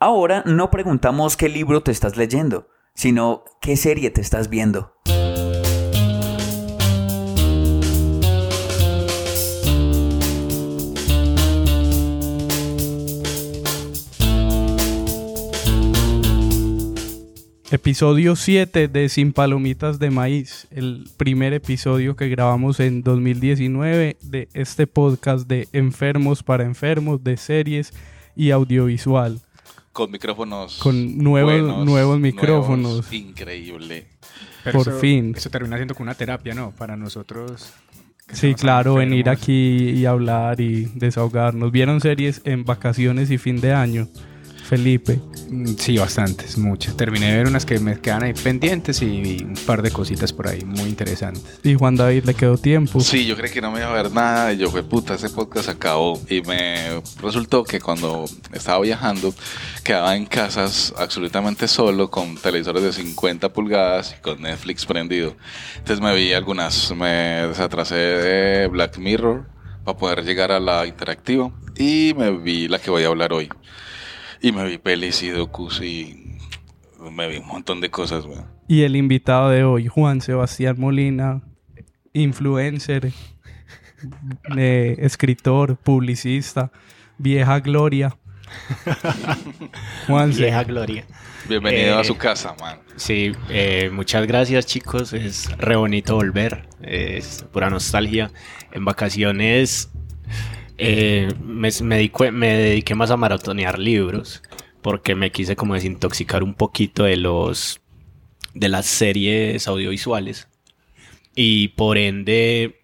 Ahora no preguntamos qué libro te estás leyendo, sino qué serie te estás viendo. Episodio 7 de Sin Palomitas de Maíz, el primer episodio que grabamos en 2019 de este podcast de Enfermos para Enfermos, de series y audiovisual. Con micrófonos. Con nuevos, buenos, nuevos micrófonos. nuevos, increíble. Pero Por eso- fin. Eso termina siendo como una terapia, ¿no? Para nosotros. Sí, claro, enfermos. venir aquí y hablar y desahogarnos. ¿Vieron series en vacaciones y fin de año? Felipe. Mm, Sí, bastantes, muchas. Terminé de ver unas que me quedan ahí pendientes y un par de cositas por ahí muy interesantes. Y Juan David le quedó tiempo. Sí, yo creí que no me iba a ver nada y yo fue puta, ese podcast acabó y me resultó que cuando estaba viajando quedaba en casas absolutamente solo con televisores de 50 pulgadas y con Netflix prendido. Entonces me vi algunas, me desatrasé de Black Mirror para poder llegar a la interactiva y me vi la que voy a hablar hoy. Y me vi pelis y docus y me vi un montón de cosas, weón. Y el invitado de hoy, Juan Sebastián Molina, influencer, eh, escritor, publicista, vieja gloria. Juan Vieja gloria. Bienvenido Eh, a su casa, man. Sí, eh, muchas gracias chicos, es re bonito volver, es pura nostalgia. En vacaciones eh, me, me dedico- me dediqué más a maratonear libros porque me quise como desintoxicar un poquito de los de las series audiovisuales y por ende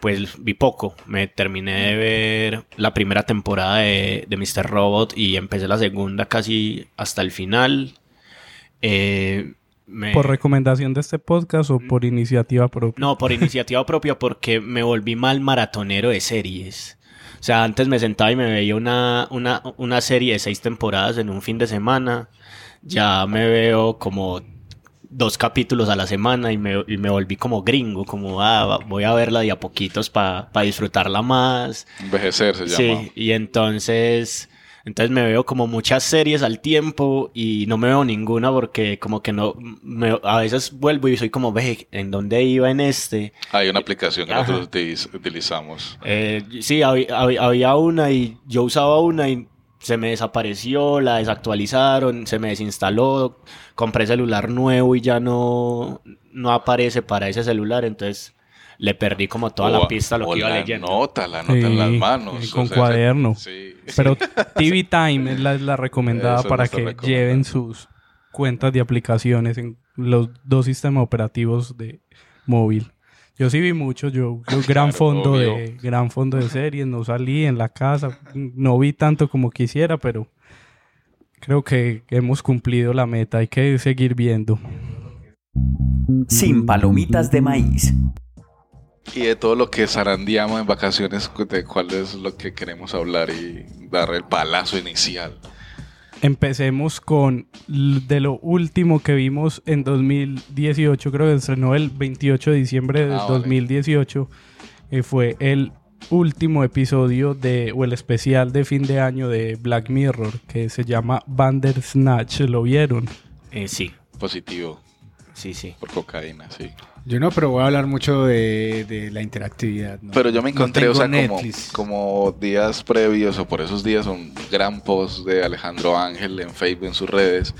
pues vi poco. Me terminé de ver la primera temporada de, de Mr. Robot y empecé la segunda casi hasta el final. Eh, me- ¿Por recomendación de este podcast o por iniciativa propia? no, por iniciativa propia porque me volví mal maratonero de series. O sea, antes me sentaba y me veía una, una, una serie de seis temporadas en un fin de semana. Ya me veo como dos capítulos a la semana y me, y me volví como gringo, como ah, voy a verla de a poquitos para disfrutarla más. Envejecer se llama. Sí, y entonces, entonces me veo como muchas series al tiempo y no me veo ninguna porque como que no, me- a veces vuelvo y soy como, ve, ¿en dónde iba en este? Hay una aplicación que Ajá. nosotros utiliz- utilizamos. Eh, sí, había, había- había una y yo usaba una y se me desapareció, la desactualizaron, se me desinstaló, compré celular nuevo y ya no, no aparece para ese celular, entonces le perdí como toda O- la pista a lo o que iba la leyendo. nota, la nota en las manos. con o sea, cuaderno. Sí. Pero TV Time es la, la recomendada Eso para que lleven sus cuentas de aplicaciones en los dos sistemas operativos de móvil. Yo sí vi mucho, yo, yo gran Claro, fondo obvio. de gran fondo de series, no salí en la casa, no vi tanto como quisiera, pero creo que hemos cumplido la meta, hay que seguir viendo. Sin palomitas de maíz. Y de todo lo que zarandeamos en vacaciones, de cuál es lo que queremos hablar y dar el palazo inicial. Empecemos con de lo último que vimos en 2018, creo que estrenó el 28 de diciembre de Ah, vale. 2018. eh, fue el último episodio de, o el especial de fin de año de Black Mirror, que se llama Bandersnatch. ¿Lo vieron? Eh, sí, Positivo sí, sí. por cocaína, sí. Yo no, pero voy a hablar mucho de, de la interactividad. ¿no? Pero yo me No encontré, o tengo sea, como, como días previos o por esos días, un gran post de Alejandro Ángel en Facebook, en sus redes,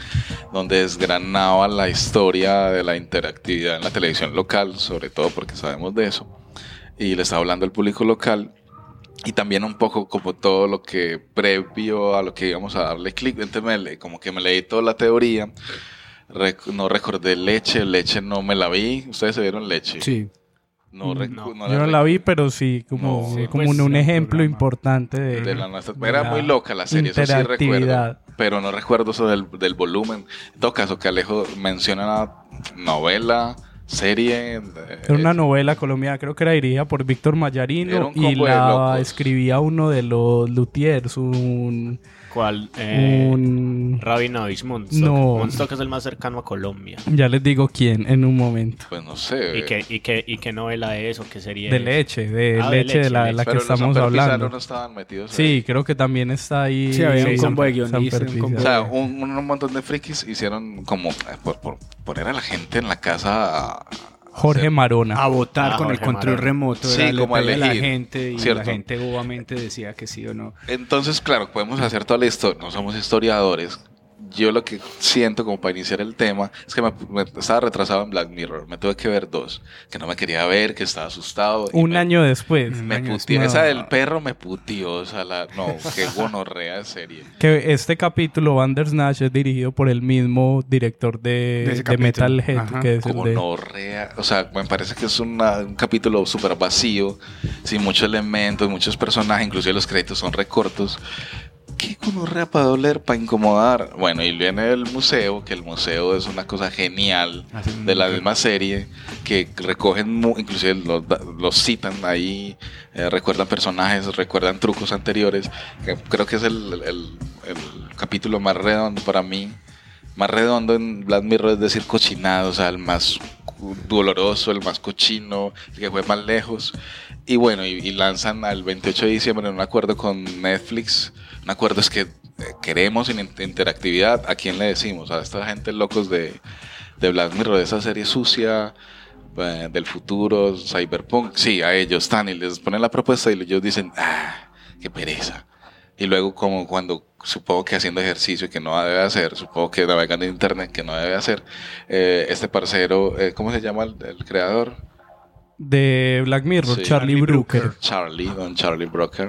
donde desgranaba la historia de la interactividad en la televisión local, sobre todo porque sabemos de eso, y le estaba hablando al público local. Y también un poco como todo lo que previo a lo que íbamos a darle clic. Como que me leí toda la teoría. Rec- no recordé leche, leche no me la vi. Ustedes se vieron leche. Sí. No, Mm, no. no Yo no la vi, pero sí, como, No, sí, como pues, un, ejemplo programa. importante de, De la nuestra- de Era la muy loca la serie, eso sí recuerdo. Pero no recuerdo eso del, del volumen. En todo caso, que Alejo menciona una novela, serie. eh, Era una novela colombiana, creo que era dirigida por Víctor Mayarino y la escribía uno de los luthiers, un... ¿Cuál? Eh, un Rabinovich Monstock. No. Monstock es el más cercano a Colombia. ya les digo quién en un momento. Pues no sé. ¿Y qué, y, qué, ¿Y qué novela es o qué serie De es? leche, de Ah, de leche de la, leche, la que Pero los estamos hablando. no estaban metidos ahí. Sí, creo que también está ahí. Sí, había un combo de guionistas, un Perpisa. combo O sea, un, un montón de frikis hicieron como eh, por, por poner a la gente en la casa. a Jorge Marona. A votar Ah, con el control remoto. Sí, era, como la gente y ¿cierto? la gente bobamente decía que sí o no. Entonces, claro, podemos hacer toda la historia. No somos historiadores. Yo lo que siento como para iniciar el tema es que me, me- estaba retrasado en Black Mirror. Me tuve que ver dos. Que no me quería ver, que estaba asustado. Un me- año después. Me año puteó. después. Esa del perro me puteó. O sea, la, no, qué gonorrea de serie. Que este capítulo, Bandersnatch, es dirigido por el mismo director de, De de. Metalhead, Ajá. que es el de... Gonorrea. O sea, me parece que es una- un capítulo súper vacío, sin muchos elementos, muchos personajes, inclusive los créditos son recortos. ¿Qué gonorrea para doler, para incomodar? Bueno, y viene el museo, que el museo es una cosa genial Hacen de la misma serie, que recogen, inclusive los, los citan ahí, eh, recuerdan personajes, recuerdan trucos anteriores, que creo que es el, el- el capítulo más redondo para mí. Más redondo en Black Mirror es decir cochinado, o sea, el más doloroso, el más cochino, el que fue más lejos. Y bueno, y, y lanzan al 28 de diciembre en un acuerdo con Netflix. Un acuerdo es que eh, queremos in- interactividad. ¿A quién le decimos? A esta gente locos de, de Black Mirror, de esa serie sucia, eh, del futuro, cyberpunk. Sí, a ellos están y les ponen la propuesta y ellos dicen, ah, qué pereza. Y luego como cuando supongo que haciendo ejercicio que no debe hacer, supongo que navegando en internet que no debe hacer, eh, este parcero, eh, ¿cómo se llama el, el creador? de Black Mirror, Sí. Charlie Charlie Brooker. Brooker. Charlie, don Charlie Broker,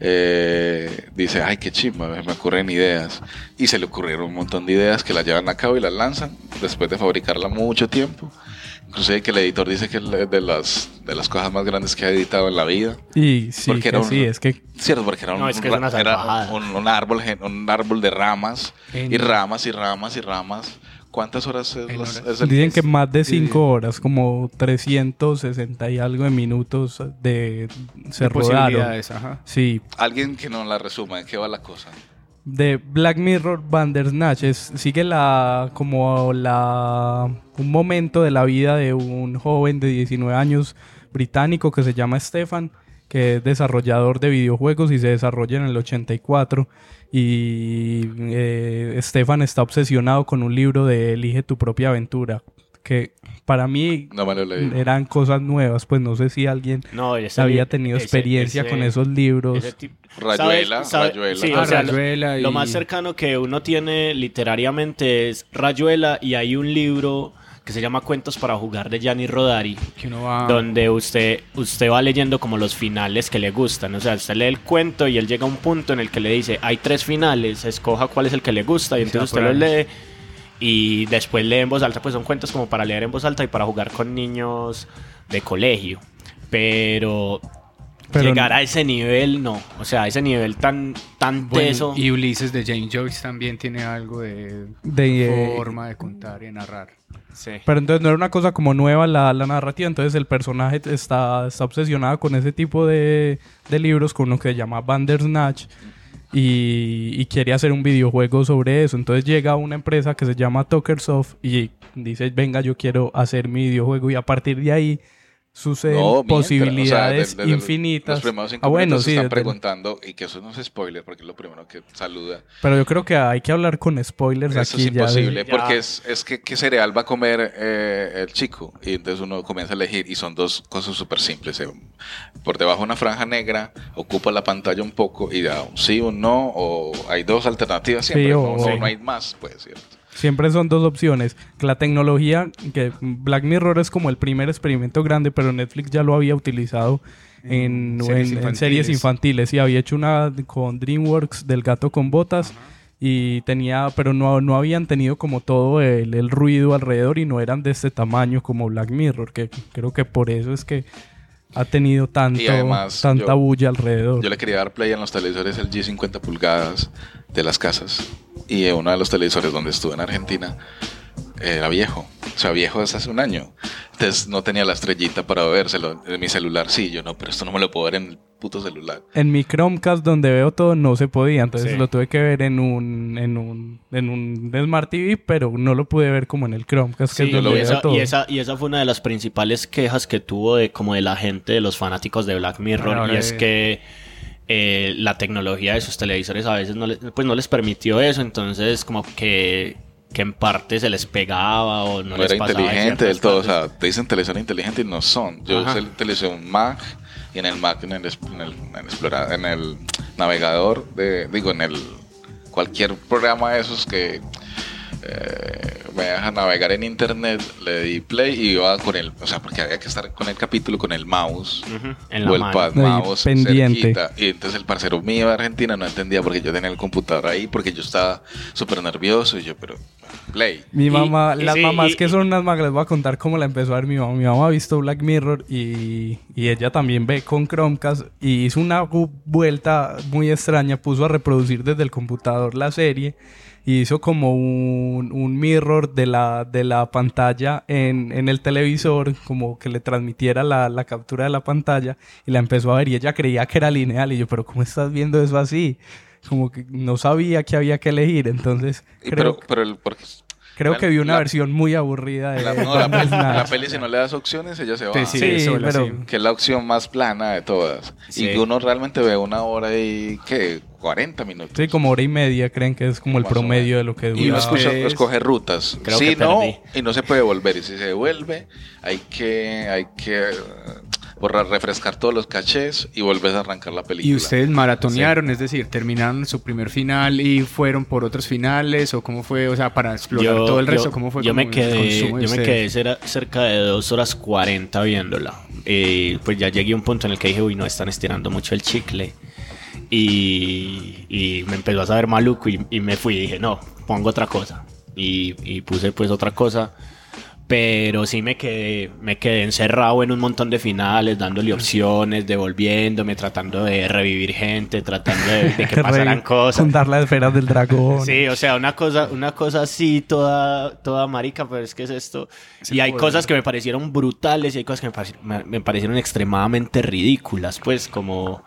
eh, dice, ay, qué chimba, me ocurren ideas. Y se le ocurrieron un montón de ideas que las llevan a cabo y las lanzan después de fabricarla mucho tiempo. Inclusive que el editor dice que es de las, de las cosas más grandes que ha editado en la vida. Y sí, Porque que era un- sí, es que Cierto, porque era un, No, es que es una ra- era un, un árbol, un árbol de ramas En- y ramas y ramas y ramas. ¿Cuántas horas es, las- horas. es el- dicen que más de 5 sí. horas, como 360 y algo de minutos de se de rodaron. ajá. Sí, Alguien que no la resuma, ¿en qué va la cosa? de Black Mirror Bandersnatch es, sigue la como la un momento de la vida de un joven de 19 años británico que se llama Stefan que es desarrollador de videojuegos y se desarrolla en el 84 y eh, Stefan está obsesionado con un libro de Elige tu propia aventura que para mí No eran cosas nuevas pues no sé si alguien No, ese había tenido ese- experiencia ese- con esos libros Rayuela, ¿sabes- sabes? Rayuela. Sí, Ah, o sea, lo- Rayuela Lo y- más cercano que uno tiene literariamente es Rayuela y hay un libro que se llama Cuentos para jugar de Gianni Rodari, Que uno va... donde usted, usted va leyendo como los finales que le gustan. O sea, usted lee el cuento y él llega a un punto en el que le dice, hay tres finales, escoja cuál es el que le gusta y entonces usted los lee y después lee en voz alta, pues son cuentos como para leer en voz alta y para jugar con niños de colegio. Pero, Pero llegar a ese nivel, no. O sea, a ese nivel tan, tan Bueno, teso. y Ulises de James Joyce también tiene algo de, de, eh, forma de contar y de narrar. Pero entonces no era una cosa como nueva la, la narrativa, entonces el personaje está, está obsesionado con ese tipo de, de libros, con lo que se llama Bandersnatch, y, y quiere hacer un videojuego sobre eso. Entonces llega una empresa que se llama Tokersoft y dice, venga, yo quiero hacer mi videojuego, y a partir de ahí suceden No, mientras, posibilidades o sea, de- de- de infinitas. Los ah, bueno, sí, están preguntando, y que eso no es spoiler, porque es lo primero que saluda. pero yo creo que hay que hablar con spoilers Eso aquí es imposible, Ya. porque es, es que qué cereal va a comer eh, el chico. Y entonces uno comienza a elegir, y son dos cosas súper simples. eh. Por debajo una franja negra, ocupa la pantalla un poco, y da un sí, un no, o hay dos alternativas siempre, Sí, no, o- no, sí. no hay más, pues, ¿cierto? Siempre son dos opciones. La tecnología, que Black Mirror es como el primer experimento grande, pero Netflix ya lo había utilizado en, En series en- en series infantiles. Y había hecho una con DreamWorks del gato con botas. y tenía, pero no, no habían tenido como todo el, el ruido alrededor y no eran de este tamaño como Black Mirror, que creo que por eso es que ha tenido tanto, además, tanta yo- bulla alrededor. Yo le quería dar play en los televisores LG 50 pulgadas de las casas. Y uno de los televisores donde estuve en Argentina era viejo. O sea, viejo desde hace un año. Entonces no tenía la estrellita para vérselo. En mi celular sí, yo no, pero esto no me lo puedo ver en el puto celular. En mi Chromecast donde veo todo no se podía, entonces Sí. lo tuve que ver en un, en un, en un Smart TV, pero no lo pude ver como en el Chromecast, que es donde lo y, veo esa, todo. y, esa, y esa fue una de las principales quejas que tuvo de como de la gente, de los fanáticos de Black Mirror, y es que eh, la tecnología de sus televisores a veces no les, pues no les permitió eso, entonces como que, que en parte se les pegaba o no, No, les era pasaba inteligente del todo. O sea, te dicen televisor inteligente y no son. Yo Ajá. usé el televisor Mac y en el Mac, en el, en el, en el explora- en el navegador, de, digo, en el cualquier programa de esos que eh, me deja navegar en internet, le di play y iba con el, o sea, porque había que estar con el capítulo con el mouse Ujú, en la o el mano. pad Ahí, mouse pendiente. cerquita. Y entonces el parcero mío de Argentina no entendía porque yo tenía el computador ahí, porque yo estaba súper nervioso y yo, pero play. Mi Y- mamá, y las sí, mamás y- que son unas magas, les voy a contar cómo la empezó a ver mi mamá. Mi mamá ha visto Black Mirror y, y ella también ve con Chromecast y hizo una vuelta muy extraña, puso a reproducir desde el computador la serie y hizo como un, un mirror de la, de la pantalla en, en el televisor, como que le transmitiera la, la captura de la pantalla y la empezó a ver y ella creía que era lineal y yo, pero ¿cómo estás viendo eso así? Como que no sabía que había que elegir, entonces creo, pero, pero el, porque Creo La- que vi una la- versión muy aburrida de la, no, la, Bandersnatch. la peli, si no le das opciones, ella se va. Sí, pero sí. Que es la opción más plana de todas. Sí. Y que uno realmente ve una hora y, ¿qué? 40 minutos. sí, como hora y media creen que es como el promedio de lo que Y uno dura. escucha- Ustedes- escoge rutas. Creo si que no, perdí. y no se puede volver. Y si se vuelve, hay que, hay que borrar, refrescar todos los cachés y volver a arrancar la película. Y ustedes maratonearon, es decir, terminaron su primer final y fueron por otros finales o cómo fue, o sea, para explorar todo el resto, cómo fue yo me quedé, yo me quedé cera- cerca de dos horas 40 viéndola. Eh, pues ya llegué a un punto en el que dije, uy, no, están estirando mucho el chicle. Y, y me empezó a saber maluco y, y me fui y dije, no, pongo otra cosa. Y, y puse pues otra cosa. Pero sí me quedé, me quedé encerrado en un montón de finales, dándole opciones, devolviéndome, tratando de revivir gente, tratando de, de que pasaran cosas. Juntar las esferas del dragón. Sí, o sea, una cosa, una cosa así toda, toda marica, pero es que es esto. Es y hay poder. cosas que me parecieron brutales y hay cosas que me, pareci- me- me parecieron extremadamente ridículas, pues, como,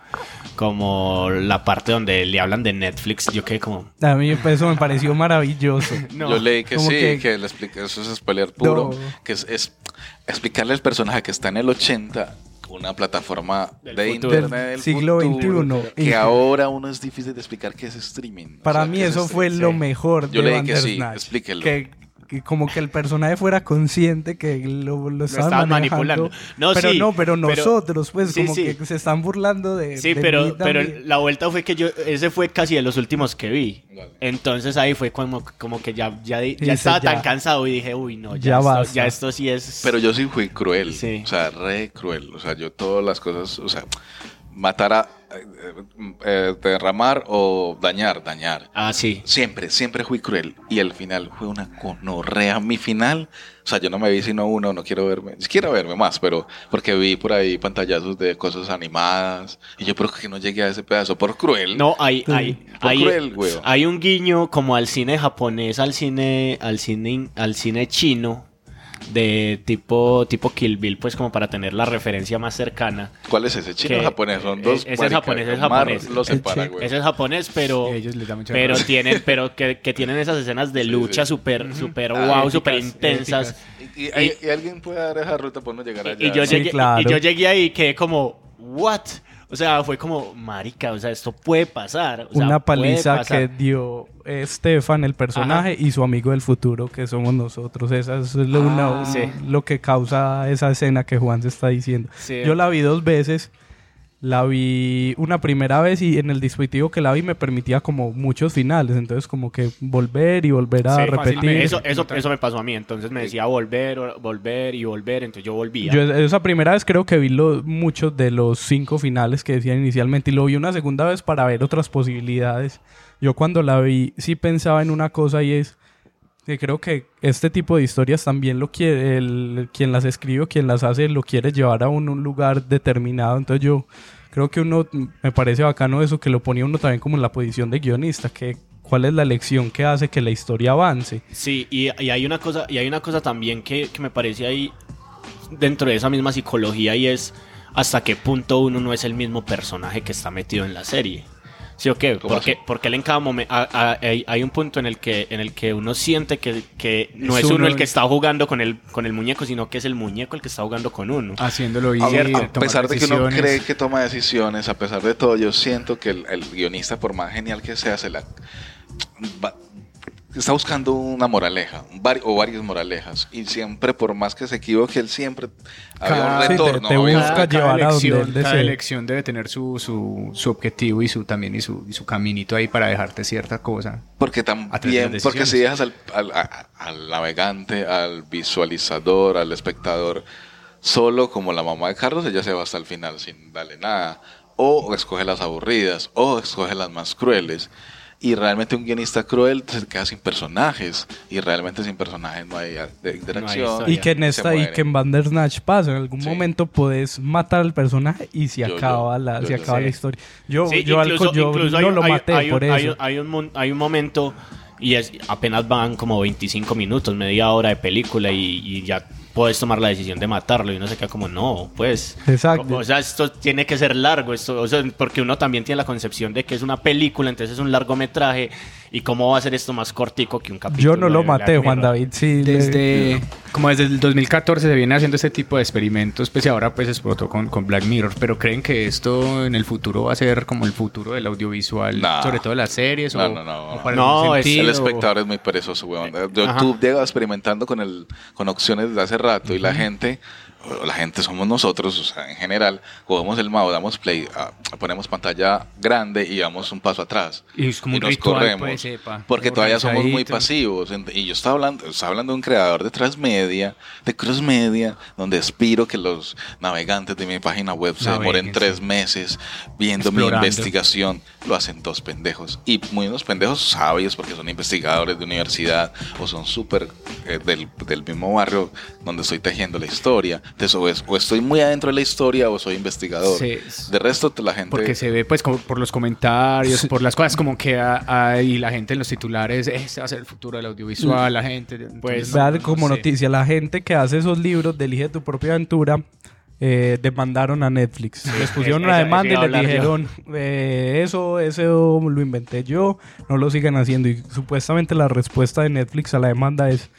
como la parte donde le hablan de Netflix, yo quedé como... A mí eso me pareció maravilloso. No. Yo leí que Como sí, que- que, le explica, eso es spoiler puro, No. Que es, es explicarle al personaje que está en el 80 una plataforma Del de futuro. internet Del siglo futuro, XXI. que ahora uno es difícil de explicar qué es streaming. O Para sea, mí es eso fue streaming. lo mejor Yo de leí que sí, explíquelo. Que, que como que el personaje fuera consciente que lo, lo estaban manipulando. No, pero sí, no, pero pero- nosotros, pues, sí, como sí. que se están burlando de. Sí, de pero, mí pero la vuelta fue que yo, ese fue casi de los últimos que vi. Entonces ahí fue como, como que ya, ya, ya estaba ya. tan cansado y dije, uy, no, Ya ya, esto, ya esto sí es... Pero yo sí fui cruel, Sí. o sea, re cruel. O sea, yo todas las cosas, o sea, matar a, eh, eh, derramar o dañar, dañar. Ah, sí. Siempre, siempre fui cruel. Y el final fue una conorrea. Mi final, o sea, yo no me vi sino uno, no quiero verme, ni quiero verme más, pero porque vi por ahí pantallazos de cosas animadas. Y yo, pero que no llegué a ese pedazo por cruel. No, hay, hay, Por hay, cruel, güey. hay un guiño como al cine japonés, al cine, al cine, al cine chino, de tipo, tipo Kill Bill, pues como para tener la referencia más cercana. ¿Cuál es ese? ¿Chino Que- japonés? Son dos. ese es marica, japonés, ese es japonés. Lo separa, güey. Ese es japonés, pero, ellos les da mucha pero rabia. tienen, pero que, que tienen esas escenas de Sí, lucha sí. súper, súper Ah, wow, épicas, súper intensas. Y, y- y- y alguien puede dar esa ruta para no llegar allá. Y, y yo Sí, llegué, claro. y yo llegué ahí y quedé como, ¿what? O sea, fue como, marica, o sea, esto puede pasar. o sea, Una paliza pasar". que dio Stefan, el personaje, y su amigo del futuro, que somos nosotros. Esa es lo, Ah, una- sí. lo que causa esa escena que Juan se está diciendo. Sí. Yo la vi dos veces la vi una primera vez y en el dispositivo que la vi me permitía como muchos finales, entonces como que volver y volver a Sí, repetir. fácilmente. Eso, eso, eso me pasó a mí, entonces me decía volver, o- volver y volver, entonces yo volvía. Yo esa primera vez creo que vi lo- muchos de los cinco finales que decían inicialmente y lo vi una segunda vez para ver otras posibilidades. Yo cuando la vi sí pensaba en una cosa y es creo que este tipo de historias también lo quiere, el, quien las escribe o quien las hace lo quiere llevar a un, un lugar determinado. Entonces yo creo que uno, me parece bacano eso, que lo ponía uno también como en la posición de guionista, que cuál es la lección que hace que la historia avance. Sí, y, y hay una cosa, y hay una cosa también que, que me parece ahí dentro de esa misma psicología y es hasta qué punto uno no es el mismo personaje que está metido en la serie. ¿Sí o qué? ¿Cómo Porque, porque él en cada momento hay, hay un punto en el que en el que uno siente que, que no Es es, uno uno el que está jugando con el con el muñeco, sino que es el muñeco el que está jugando con uno. Haciéndolo y A, pesar de que uno cree que toma decisiones, a pesar de todo, yo siento que el, el guionista, por más genial que sea, se la va- está buscando una moraleja, o varias moralejas, y siempre, por más que se equivoque, él siempre había Cada- un Sí, te- retorno. te había- busca llevar a donde elección, él desee. cada elección debe tener su, su, su objetivo y su también y su, y su caminito ahí para dejarte cierta cosa. Porque A también, porque si dejas al, al- a- al navegante, al visualizador, al espectador, solo como la mamá de Carlos, ella se va hasta el final sin darle nada. O escoge las aburridas, o escoge las más crueles. Y realmente un guionista cruel se queda sin personajes. Y realmente sin personajes no hay de interacción. Y que en esta y que en Bandersnatch pasa, en algún Sí. momento podés matar al personaje y se Yo- acaba yo- la, yo- se yo acaba la historia. Yo, Sí, yo, al- incluso- yo incluso no hay- lo maté hay por eso. Hay, un- hay un, mon- hay un momento y es apenas van como 25 minutos, media hora de película y, y ya puedes tomar la decisión de matarlo y uno se queda como no, pues. Exacto. O sea, esto tiene que ser largo, esto, o sea, porque uno también tiene la concepción de que es una película, entonces es un largometraje y cómo va a ser esto más cortico que un capítulo. Yo no lo de maté, Juan. David. Sí, le- Desde, como desde el 2014 se viene haciendo este tipo de experimentos, pues y ahora pues explotó con, con Black Mirror, pero ¿creen que esto en el futuro va a ser como el futuro del audiovisual, No. sobre todo las series? No, o, no, no. No, algún es- El espectador es muy perezoso, weón. Yo Ajá. tú llegas experimentando con el con opciones desde hace rato y la gente, la gente somos nosotros, o sea, en general, cogemos el mouse, damos play, ah, ponemos pantalla grande y damos un paso atrás. Y es como un nos ritual, corremos. pues, sepa, porque todavía somos muy pasivos. Y yo estaba hablando, estaba hablando de un creador de transmedia, de cross media, donde aspiro que los navegantes de mi página web se demoren tres meses viendo Explorando. mi investigación. Lo hacen dos pendejos. Y muy unos pendejos sabios porque son investigadores de universidad o son súper eh, del, del mismo barrio donde estoy tejiendo la historia. Entonces, o, es- o estoy muy adentro de la historia o soy investigador. Sí. De resto, la gente... Porque se ve pues como por los comentarios, por las cosas como que hay la gente en los titulares, este va a ser el futuro del audiovisual, la gente. Pues, no- no como sé. noticia, la gente que hace esos libros de Elige tu propia aventura eh, demandaron a Netflix. Les pusieron es- una demanda y les dijeron, eh, eso, eso lo inventé yo, no lo sigan haciendo. Y supuestamente la respuesta de Netflix a la demanda es,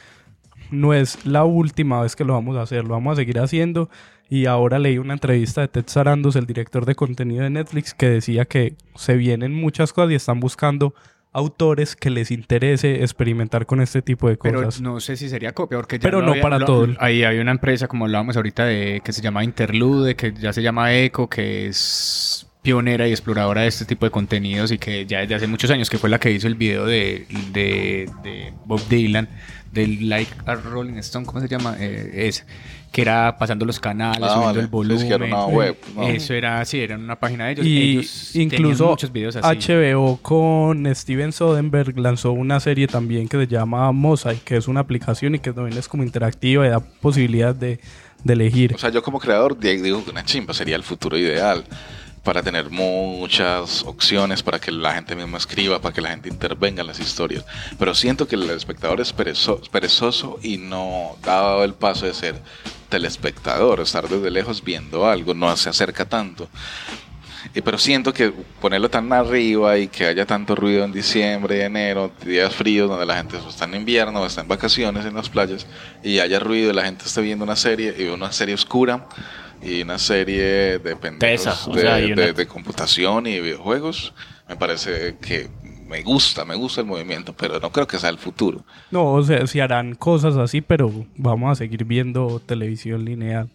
no es la última vez que lo vamos a hacer, lo vamos a seguir haciendo. Y ahora leí una entrevista de Ted Sarandos, el director de contenido de Netflix, que decía que se vienen muchas cosas y están buscando autores que les interese experimentar con este tipo de Pero cosas. no sé si sería copia, porque ya Pero no había- para lo- todo. Ahí hay una empresa, como hablábamos ahorita, de que se llama Interlude, que ya se llama Eco, que es pionera y exploradora de este tipo de contenidos y que ya desde hace muchos años, que fue la que hizo el video de, de, de Bob Dylan, del Like a Rolling Stone, ¿cómo se llama? Eh, es que era pasando los canales, Ah, subiendo vale. el volumen. Es que era una web, ¿no? Eso era, sí, era una página de ellos. Y ellos incluso muchos videos así. HBO con Steven Soderbergh lanzó una serie también que se llama Mosaic, que es una aplicación y que también es como interactiva y da posibilidad de, de elegir. O sea, yo como creador di- digo que una chimba sería el futuro ideal para tener muchas opciones para que la gente misma escriba, para que la gente intervenga en las historias. Pero siento que el espectador es perezo- perezoso y no da el paso de ser telespectador, estar desde lejos viendo algo, no se acerca tanto. Pero siento que ponerlo tan arriba y que haya tanto ruido en diciembre, enero, días fríos donde la gente está en invierno o está en vacaciones en las playas y haya ruido y la gente esté viendo una serie y una serie oscura y una serie de pendejos de, sea, una- de- de computación y videojuegos, me parece que me gusta, me gusta el movimiento, pero no creo que sea el futuro. No, o sea, se harán cosas así, pero vamos a seguir viendo televisión lineal.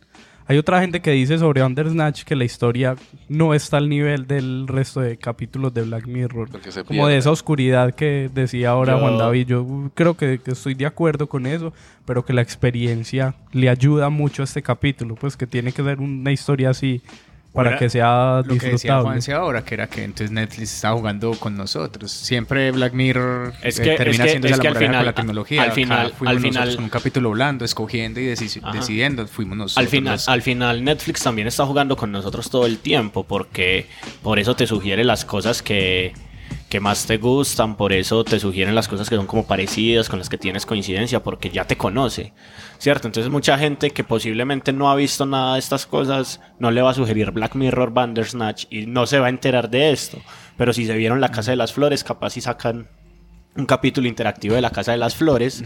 Hay otra gente que dice sobre Bandersnatch que la historia no está al nivel del resto de capítulos de Black Mirror. Se Como de esa oscuridad que decía ahora Yo- Juan David. Yo creo que, que estoy de acuerdo con eso, pero que la experiencia le ayuda mucho a este capítulo. Pues que tiene que ser una historia así para que sea Lo que decía. Juanse ahora, que era que entonces Netflix estaba jugando con nosotros. Siempre Black Mirror Es eh, que- termina es que- siendo es la que al moraleja final- con la tecnología. al Acá final- fuimos al final- con un capítulo blando, escogiendo y deci- Ajá. decidiendo. Fuimos nosotros. Al final, los- al final Netflix también está jugando con nosotros todo el tiempo porque por eso te sugiere las cosas que, que más te gustan, por eso te sugieren las cosas que son como parecidas, con las que tienes coincidencia, porque ya te conoce, ¿cierto? Entonces mucha gente que posiblemente no ha visto nada de estas cosas no le va a sugerir Black Mirror Bandersnatch y no se va a enterar de esto. Pero si se vieron La Casa de las Flores, capaz si sacan un capítulo interactivo de La Casa de las Flores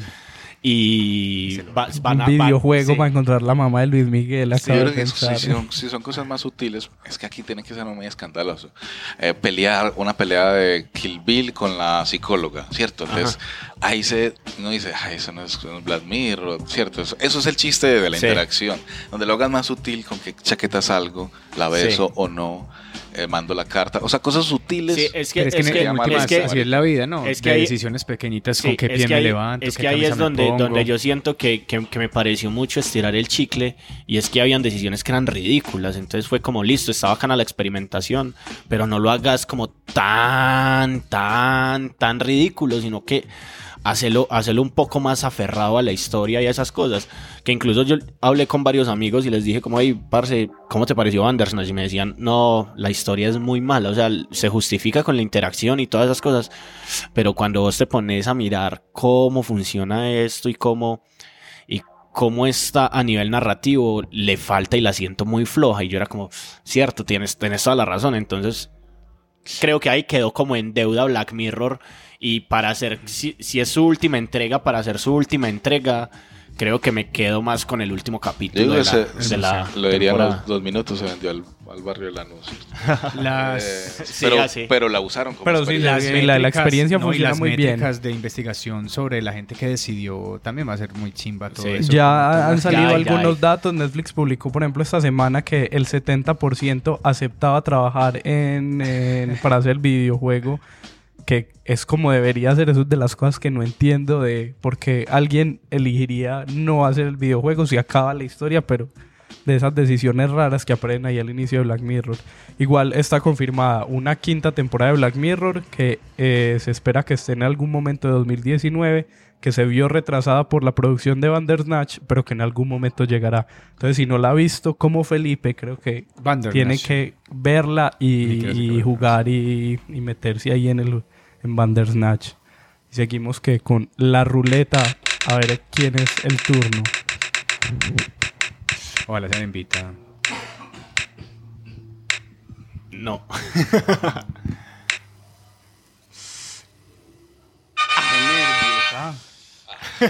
y va- van un a... van- videojuego sí. para encontrar la mamá de Luis Miguel. Sí, de pensar. si son, si son cosas más sutiles, es que aquí tiene que ser muy escandaloso. Eh, pelear, una pelea de Kill Bill con la psicóloga, ¿cierto? Entonces, ahí se, uno dice, ay, eso no es, no es Mirror, ¿cierto? Eso, eso es el chiste de la Sí. interacción, donde lo hagas más sutil, con que chaquetas algo, la beso Sí. o no, eh, mando la carta, o sea, cosas sutiles. Sí, es que, es que, es que- últimas, es que- así es la vida, ¿no? es que de ahí- decisiones pequeñitas, Sí, con qué pie me ahí- levanto, Es qué que ahí es donde, pongo. donde yo siento que, que- que me pareció mucho estirar el chicle y es que habían decisiones que eran ridículas. Entonces fue como listo, estaba bacana la experimentación, pero no lo hagas como tan, tan, tan ridículo, sino que hacerlo, hacerlo un poco más aferrado a la historia y a esas cosas. Que incluso yo hablé con varios amigos y les dije como, hey, parce, ¿cómo te pareció Bandersnatch? Y me decían, no, la historia es muy mala, o sea, se justifica con la interacción y todas esas cosas, pero cuando vos te pones a mirar cómo funciona esto y cómo y cómo está a nivel narrativo le falta y la siento muy floja y yo era como cierto tienes, tienes toda la razón entonces creo que ahí quedó como en deuda Black Mirror y para hacer si, si es su última entrega para hacer su última entrega creo que me quedo más con el último capítulo digo de la, se- de la lo temporada. los dos minutos, se vendió al, al barrio de Lanús. Las, Eh, Sí, pero, así. pero la usaron como Pero sí, la- la- la experiencia no, y funciona las muy bien. de investigación sobre la gente que decidió también va a ser muy chimba todo Sí. eso. Ya han salido ya algunos datos. Netflix publicó, por ejemplo, esta semana que el 70% aceptaba trabajar en, en- para hacer el videojuego. Que es como debería ser. Eso es de las cosas que no entiendo de por qué alguien elegiría no hacer el videojuego si acaba la historia, pero de esas decisiones raras que aprenden ahí al inicio de Black Mirror. Igual está confirmada una quinta temporada de Black Mirror que eh, se espera que esté en algún momento de 2019, que se vio retrasada por la producción de Bandersnatch, pero que en algún momento llegará. Entonces, si no la ha visto como Felipe, creo que tiene que verla y, jugar y, y meterse ahí en el en Bandersnatch. Y seguimos que con la ruleta a ver quién es el turno. Ojalá se me invita. no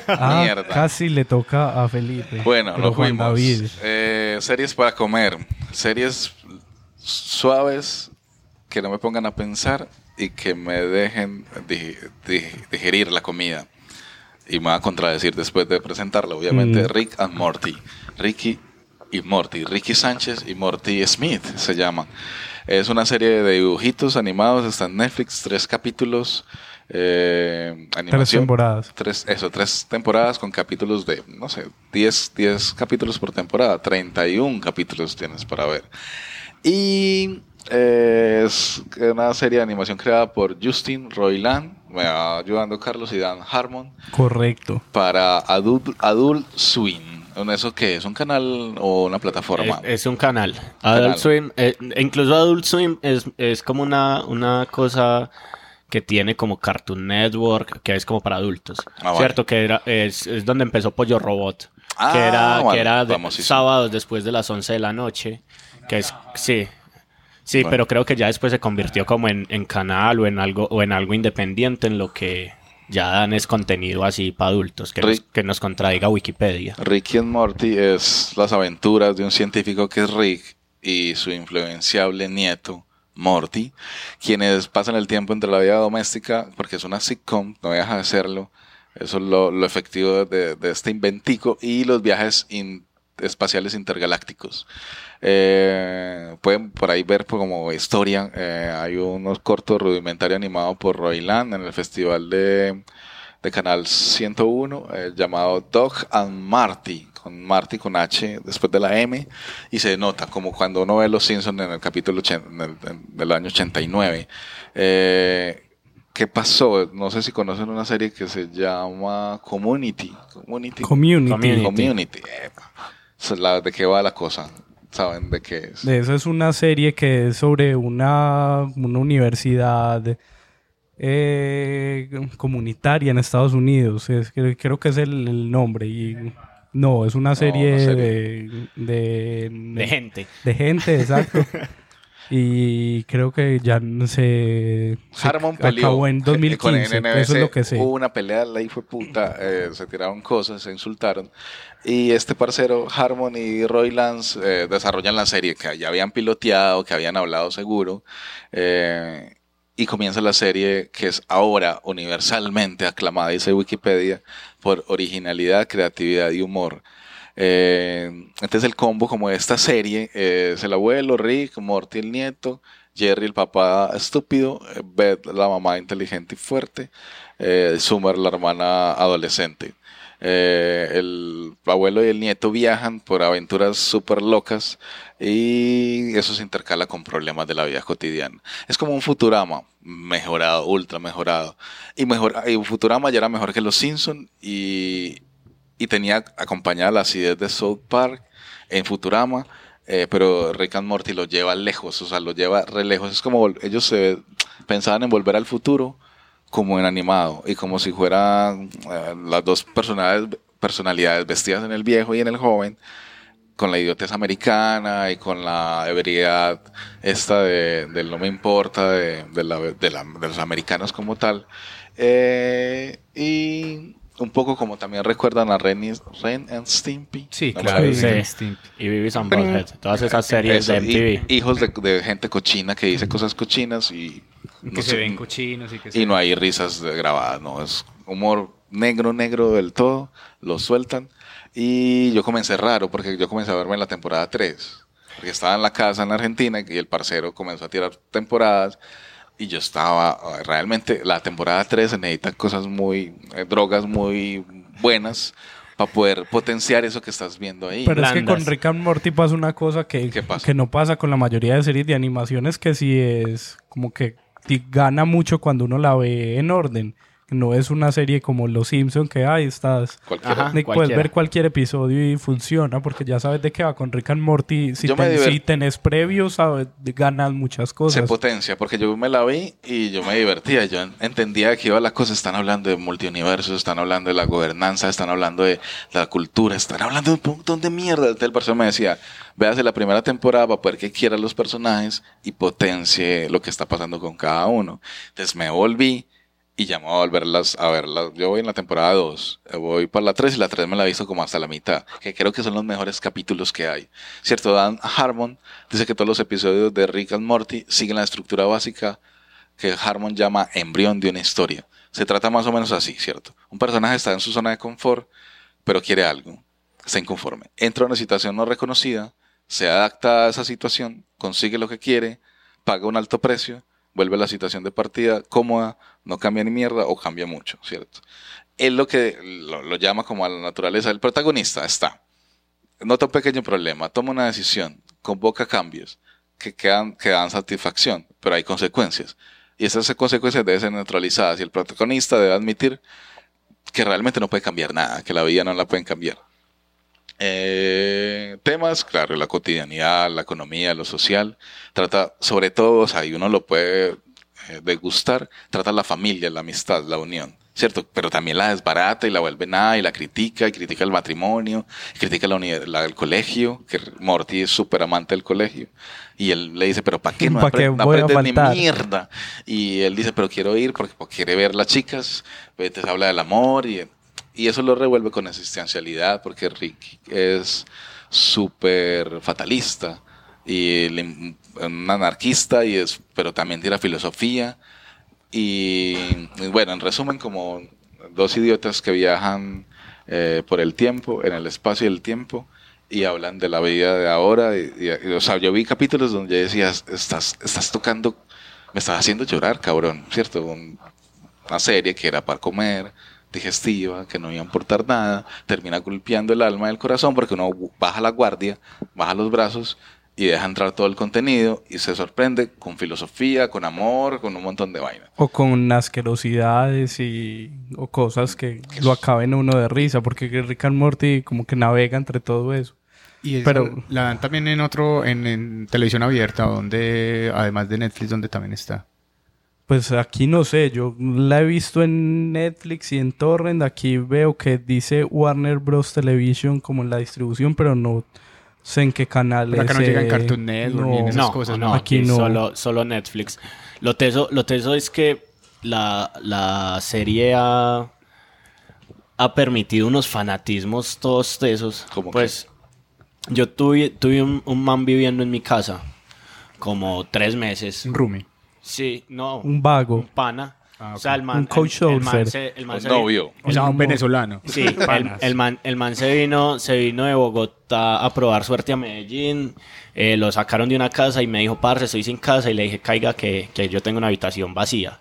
Ah, Mierda. casi le toca a Felipe. Bueno, lo Juan fuimos. David. Eh, series para comer. Series suaves que no me pongan a pensar y que me dejen di- di- digerir la comida. Y me va a contradecir después de presentarla, obviamente. Mm. Rick and Morty. Ricky y Morty. Ricky Sánchez y Morty Smith se llaman. Es una serie de dibujitos animados. Está en Netflix. Tres capítulos. Eh, Tres temporadas. tres, eso, tres temporadas con capítulos de, no sé, 10, 10 capítulos por temporada, 31 capítulos tienes para ver. Y es una serie de animación creada por Justin Roiland, me va ayudando Carlos y Dan Harmon, Correcto. para Adult, Adult Swim. ¿Eso qué es? ¿Un canal o una plataforma? Es, es un canal. Canal. Adult Swim, eh, incluso Adult Swim es, es como una, una cosa que tiene como Cartoon Network, que es como para adultos. Ah, vale. ¿Cierto? Que era, es, es donde empezó Pollo Robot. Ah, que era, vale, que era de sábados después de las 11 de la noche. Que es, sí. Sí, Bueno. pero creo que ya después se convirtió como en, en canal o en algo, o en algo independiente en lo que ya dan es contenido así para adultos, que, nos, Rick. que nos contradiga Wikipedia. Ricky and Morty es las aventuras de un científico que es Rick y su influenciable nieto Morty, quienes pasan el tiempo entre la vida doméstica, porque es una sitcom, no deja de serlo, eso es lo, lo efectivo de, de este inventico, y los viajes in- espaciales intergalácticos. Eh, pueden por ahí ver pues, como historia. eh, hay unos cortos rudimentarios animados por Royland en el festival de, de Canal 101 eh, llamado Dog and Marty, con Marty con H después de la M, y se nota como cuando uno ve Los Simpsons en el capítulo 80 en el- en- del año 89. Eh, ¿Qué pasó? No sé si conocen una serie que se llama Community. Community. Community. Community. Community. la- ¿De qué va la cosa? ¿Saben de qué es? De eso es una serie que es sobre una, una universidad eh, comunitaria en Estados Unidos. Es, creo que es el, el nombre. Y no, es una serie, una serie. De, de, De gente. de gente, exacto. y creo que ya se, se Harmon peleó. acabó en eh, con 2015. NBC, eso es lo que sé. Hubo una pelea, la de puta, eh, se tiraron cosas, se insultaron. Y este parcero, Harmon y Roy Lance, eh, desarrollan la serie que ya habían piloteado, que habían hablado seguro. eh, y comienza la serie que es ahora universalmente aclamada, dice Wikipedia, por originalidad, creatividad y humor. Eh, entonces el combo como esta serie eh, es el abuelo, Rick, Morty el nieto, Jerry el papá estúpido, eh, Beth la mamá inteligente y fuerte, eh, Summer la hermana adolescente. El abuelo y el nieto viajan por aventuras súper locas y eso se intercala con problemas de la vida cotidiana. Es como un Futurama mejorado, ultra mejorado. Y, mejor, y Futurama ya era mejor que Los Simpson y, y tenía acompañada la acidez de South Park en Futurama, eh, pero Rick and Morty lo lleva lejos, o sea, lo lleva re lejos. Es como ellos se pensaban en volver al futuro como en animado y como si fueran eh, las dos personalidades, personalidades vestidas en el viejo y en el joven con la idiotez americana y con la ebriedad esta de, del no me importa de los americanos como tal Eh, y un poco como también recuerdan a Ren, y- Ren and Stimpy Sí, ¿No? claro. Sí. Sí. Y Beavis and Butthead. Todas esas series Eso, de y- MTV. hijos de, de gente cochina que dice cosas cochinas y Que no se sé, ven cochinos y que y se- no hay risas grabadas, no, es humor negro, negro del todo, lo sueltan. Y yo comencé raro, porque yo comencé a verme en la temporada 3, porque estaba en la casa en Argentina y el parcero comenzó a tirar temporadas. Y yo estaba, eh, realmente, la temporada 3 se necesitan cosas muy, eh, drogas muy buenas para poder potenciar eso que estás viendo ahí. Pero es que con Rick and Morty pasa una cosa que, que no pasa con la mayoría de series de animaciones, que sí es como que gana mucho cuando uno la ve en orden. No es una serie como Los Simpson que ahí estás. Ajá. de- puedes ver cualquier episodio y funciona porque ya sabes de qué va con Rick and Morty. Si, ten- si tenés previos, sabes, ganas muchas se cosas. potencia, porque yo me la vi y yo me divertía, yo entendía qué iba la cosa, están hablando de multiuniversos, están hablando de la gobernanza, están hablando de la cultura, están hablando de un montón de mierda. El personaje me decía, véase la primera temporada para poder que quiera los personajes y potencie lo que está pasando con cada uno. Entonces me volví y ya me voy a volverlas a verlas. Yo voy en la temporada 2, voy para la 3 y la 3 me la he visto como hasta la mitad, que creo que son los mejores capítulos que hay. Cierto, Dan Harmon dice que todos los episodios de Rick and Morty siguen la estructura básica que Harmon llama embrión de una historia. Se trata más o menos así, ¿cierto? Un personaje está en su zona de confort, pero quiere algo, está inconforme. Entra a una situación no reconocida, se adapta a esa situación, consigue lo que quiere, paga un alto precio, vuelve a la situación de partida cómoda, no cambia ni mierda o cambia mucho, ¿cierto? Él lo que lo, llama como a la naturaleza del protagonista está. Nota un pequeño problema, toma una decisión, convoca cambios que, quedan, que dan satisfacción, pero hay consecuencias. Y esas consecuencias deben ser neutralizadas y el protagonista debe admitir que realmente no puede cambiar nada, que la vida no la pueden cambiar. Eh, temas, claro, la cotidianidad, la economía, lo social. Trata, sobre todo, o sea, y uno lo puede eh, degustar, trata la familia, la amistad, la unión, ¿cierto? Pero también la desbarata y la vuelve nada y la critica, y critica el matrimonio, y critica la unidad, la, el colegio, que Morty es súper amante del colegio. Y él le dice, pero ¿para qué no, ¿Pa' apre- qué no aprendes ni mierda? Y él dice, pero quiero ir porque, porque quiere ver las chicas, entonces habla del amor y, y eso lo revuelve con existencialidad porque Rick es súper fatalista y un anarquista y es pero también tira filosofía y, bueno en resumen como dos idiotas que viajan eh, por el tiempo en el espacio y el tiempo y hablan de la vida de ahora. o sea, yo vi capítulos donde decías, estás, estás tocando, me estás haciendo llorar, cabrón, ¿cierto? Un- una serie que era para comer, digestiva, que no iba a importar nada, termina golpeando el alma y el corazón porque uno baja la guardia, baja los brazos y deja entrar todo el contenido y se sorprende con filosofía, con amor, con un montón de vainas. O con asquerosidades y o cosas que lo acaben uno de risa, porque Rick and Morty como que navega entre todo eso. Y Pero- la dan también en otro, en, en televisión abierta, donde, además de Netflix, donde también está. Pues aquí no sé, yo la he visto en Netflix y en Torrent, aquí veo que dice Warner Bros. Television como en la distribución, pero no sé en qué canal Pero acá no es, llega en eh, Cartoon Network ni en esas no, cosas, no, ¿no? Aquí no. Solo, solo Netflix. Lo teso, lo teso es que la, la serie ha, ha permitido unos fanatismos todos tesos. ¿Cómo qué? pues yo tuve, tuve un, un man viviendo en mi casa como tres meses. Un roomie. Sí, no. Un vago. Un pana. Ah, O sea, el man, Un coach el, el man se- el man Un se- novio. O sea, un venezolano. Sí, el, el man, el man se vino, se vino de Bogotá a probar suerte a Medellín. eh, lo sacaron de una casa y me dijo, parce, estoy sin casa. Y le dije, caiga, que, que yo tengo una habitación vacía.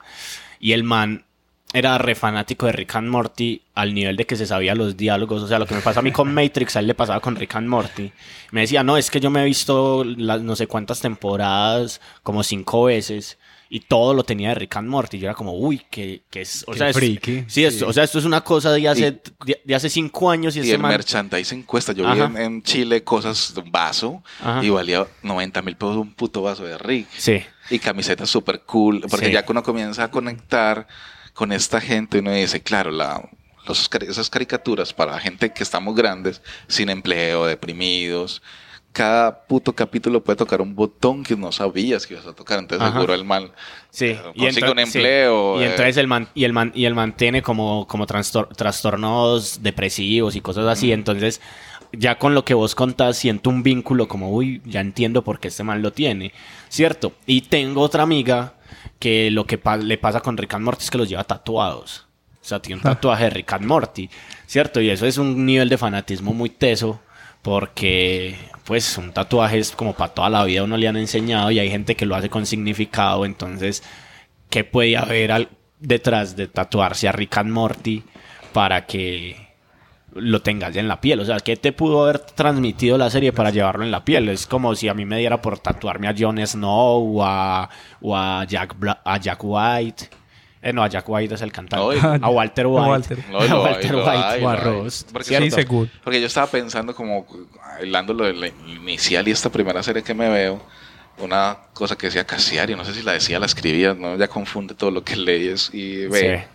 Y el man era re fanático de Rick and Morty al nivel de que se sabía los diálogos. O sea, lo que me pasa a mí con Matrix, a él le pasaba con Rick and Morty. Me decía, no, es que yo me he visto las no sé cuántas temporadas, como cinco veces. Y todo lo tenía de Rick and Morty. Yo era como, uy, que, que es. O Qué sea, es- friki. sí, esto- o sea, esto es una cosa de hace, de, de hace cinco años. Y, Y este el man- merchandising cuesta. Yo Ajá. vi en, en Chile cosas de un vaso Ajá. y valía 90 mil pesos un puto vaso de Rick. Sí. Y camisetas súper cool. Porque Sí. ya que uno comienza a conectar con esta gente, uno dice, claro, la, los, esas caricaturas para gente que estamos grandes, sin empleo, deprimidos. Cada puto capítulo puede tocar un botón que no sabías que ibas a tocar. Entonces, Ajá. seguro el mal Sí, eh, y consigue ento- un sí. empleo. Y eh, entonces el man, y el man, y el man tiene como, como trastor- trastornos depresivos y cosas así. Entonces, ya con lo que vos contás, siento un vínculo como, uy, ya entiendo por qué este man lo tiene. ¿Cierto? Y tengo otra amiga que lo que pa- le pasa con Rick and Morty es que los lleva tatuados. O sea, tiene un tatuaje de Rick and Morty. ¿Cierto? Y eso es un nivel de fanatismo muy teso. Porque, pues, un tatuaje es como para toda la vida uno le han enseñado y hay gente que lo hace con significado. Entonces, ¿qué puede haber detrás de tatuarse a Rick and Morty para que lo tengas en la piel? O sea, ¿qué te pudo haber transmitido la serie para llevarlo en la piel? Es como si a mí me diera por tatuarme a Jon Snow o a Jack White. Eh, no, a Jack White es el cantante. Oye. a Walter A White. Walter. No, a Walter White hay, o a. Ross. Porque Sí. Porque yo estaba pensando como, hablando lo del inicial y esta primera serie que me veo, una cosa que decía Casiari, no sé si la decía, la escribía, ¿no? ya confunde todo lo que lees y ve.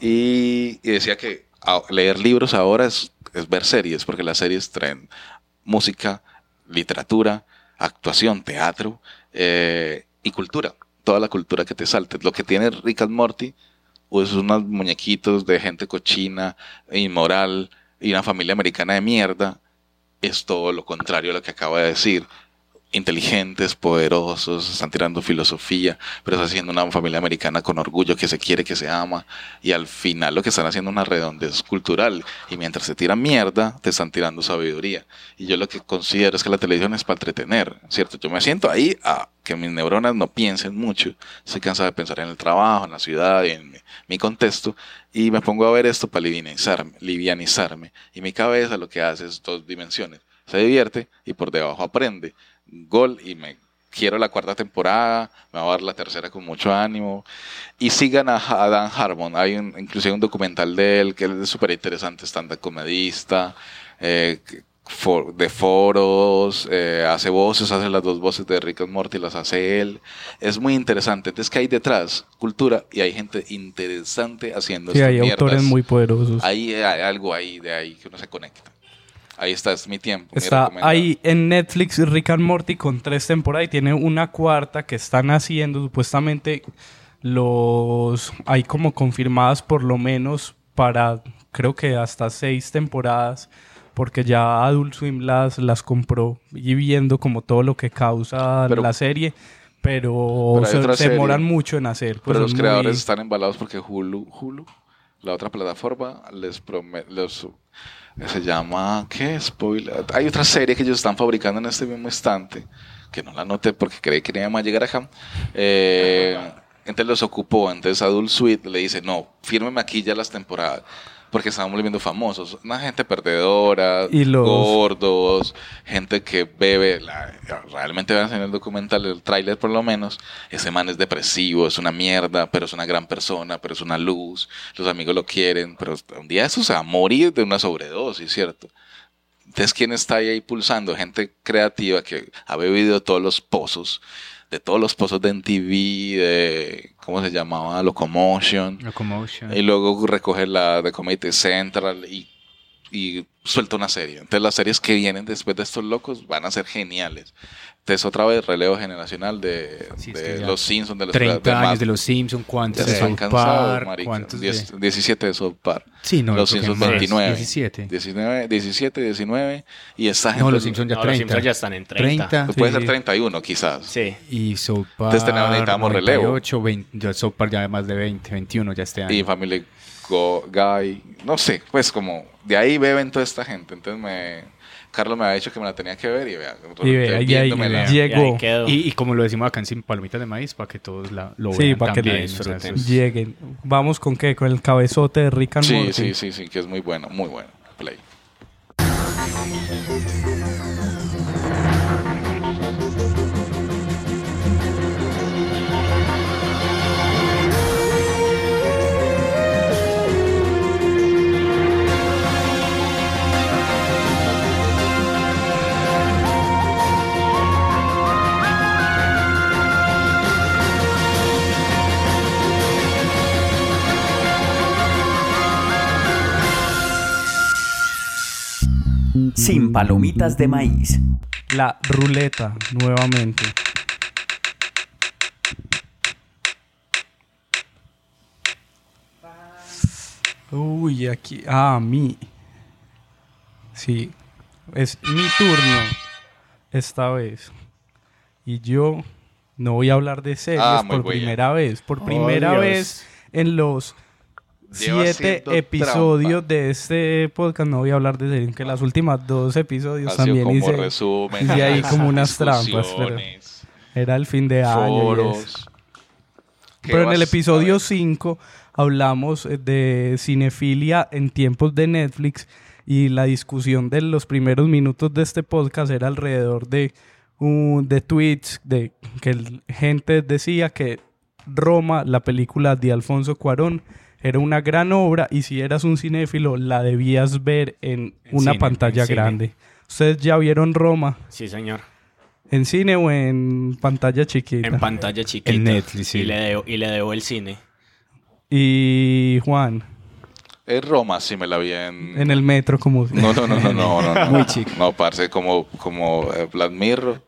Y, y decía que a- leer libros ahora es, es ver series, porque las series traen música, literatura, actuación, teatro eh, y cultura. Toda la cultura que te salte. Lo que tiene Rick and Morty es unos muñequitos de gente cochina, inmoral y una familia americana de mierda. Es todo lo contrario a lo que acabo de decir. Inteligentes, poderosos, están tirando filosofía, pero están haciendo una familia americana con orgullo que se quiere, que se ama. Y al final lo que están haciendo es una redondez cultural. Y mientras se tiran mierda, te están tirando sabiduría. Y yo lo que considero es que la televisión es para entretener, ¿cierto? Yo me siento ahí a que mis neuronas no piensen mucho. Estoy cansado de pensar en el trabajo, en la ciudad y en mi, mi contexto. Y me pongo a ver esto para livianizarme, livianizarme. Y mi cabeza lo que hace es dos dimensiones. Se divierte y por debajo aprende. Gol y me quiero la cuarta temporada, me va a dar la tercera con mucho ánimo. Y sigan a, a Dan Harmon. Hay un, inclusive un documental de él que es súper interesante, stand comedista, eh, for- de foros, eh, hace voces, hace las dos voces de Rick and Morty, las hace él. Es muy interesante. Entonces, ¿qué hay detrás? Cultura y hay gente interesante haciendo Sí, estas hay autores muy poderosos. Ahí hay algo ahí de ahí que uno se conecta. Ahí está, es mi tiempo. Está ahí en Netflix Rick and Morty con tres temporadas y tiene una cuarta que están haciendo supuestamente los hay como confirmadas por lo menos para creo que hasta seis temporadas porque ya Adult Swim las, las compró y viendo como todo lo que causa Pero- la serie pero, se, demoran mucho en hacer pues Pero los creadores muy- están embalados porque Hulu, Hulu la otra plataforma les promete, los, se llama, ¿qué? Spoiler. Hay otra serie que ellos están fabricando en este mismo instante, que no la noté porque creí que no iba a llegar acá. Eh, entonces los ocupó, entonces Adult Suite le dice, no, fírmeme aquí ya las temporadas porque estábamos volviendo famosos. Una gente perdedora, Y los- gordos, gente que bebe. la- realmente vean en el documental, el tráiler por lo menos. Ese man es depresivo, es una mierda, pero es una gran persona, pero es una luz. Los amigos lo quieren, pero un día eso se va a morir de una sobredosis, ¿cierto? Entonces, ¿quién está ahí impulsando? Gente creativa que ha bebido todos los pozos, de todos los pozos de MTV, de, ¿cómo se llamaba? Locomotion. Locomotion. Y luego recoge la de Comedy Central y, y suelta una serie. Entonces las series que vienen después de estos locos van a ser geniales. Entonces otra vez relevo generacional de, Sí, es de los Simpsons, de los 30 de años de los Simpsons, ¿cuántos de South Park? ¿Cuántos Diez- de...? 17 de South Park. Sí, no, los Simpsons más. 29. 17. 19, 17, 19. Y esta gente... No, los Simpsons ya No, los 30. Simpsons ya están en 30. 30. Puede Sí. ser 31 quizás. Sí. Y South Park. Entonces tenemos- necesitamos relevo. 98, 20, ya South Park ya más de 20, 21 ya este año. Y Family Go- Guy. No sé, pues como de ahí beben toda esta gente. Entonces me... Carlos me había dicho que me la tenía que ver y vea. Y vea, y ahí llegó. Y, y como lo decimos acá en Sin Palomitas de Maíz, para que todos la, lo Sí, vean para que también. la o sea, disfruten. Lleguen. Vamos con qué? Con el cabezote de Rick and Sí, Morty. sí, sí, sí, que es muy bueno, muy bueno. Play. Sin palomitas de maíz. La ruleta, nuevamente. Uy, aquí. Ah, mí. Sí. Es mi turno. Esta vez. Y yo no voy a hablar de series Ah, por buena. primera vez. Por Oh, primera vez en los siete episodios trampa. de este podcast no voy a hablar de series. Aunque las últimas dos episodios también como hice. resumen. hice ahí como unas trampas, pero- Era el fin de año. y eso. Foros. ¿Qué Pero en el episodio ver? 5 hablamos eh, de cinefilia en tiempos de Netflix y la discusión de los primeros minutos de este podcast era alrededor de, un de tweets de que gente decía que Roma, la película de Alfonso Cuarón, era una gran obra y si eras un cinéfilo la debías ver en En una cine, pantalla en cine. grande. ¿Ustedes ya vieron Roma Sí, señor. en cine o en pantalla chiquita? En pantalla chiquita. En Netflix, sí. Y le debo, y le debo el cine. y Juan, Es Roma, sí me la vi en... en el metro como... No, no, no, no, no, no. no. Muy chico. No, parce, como, como eh, Black Mirror.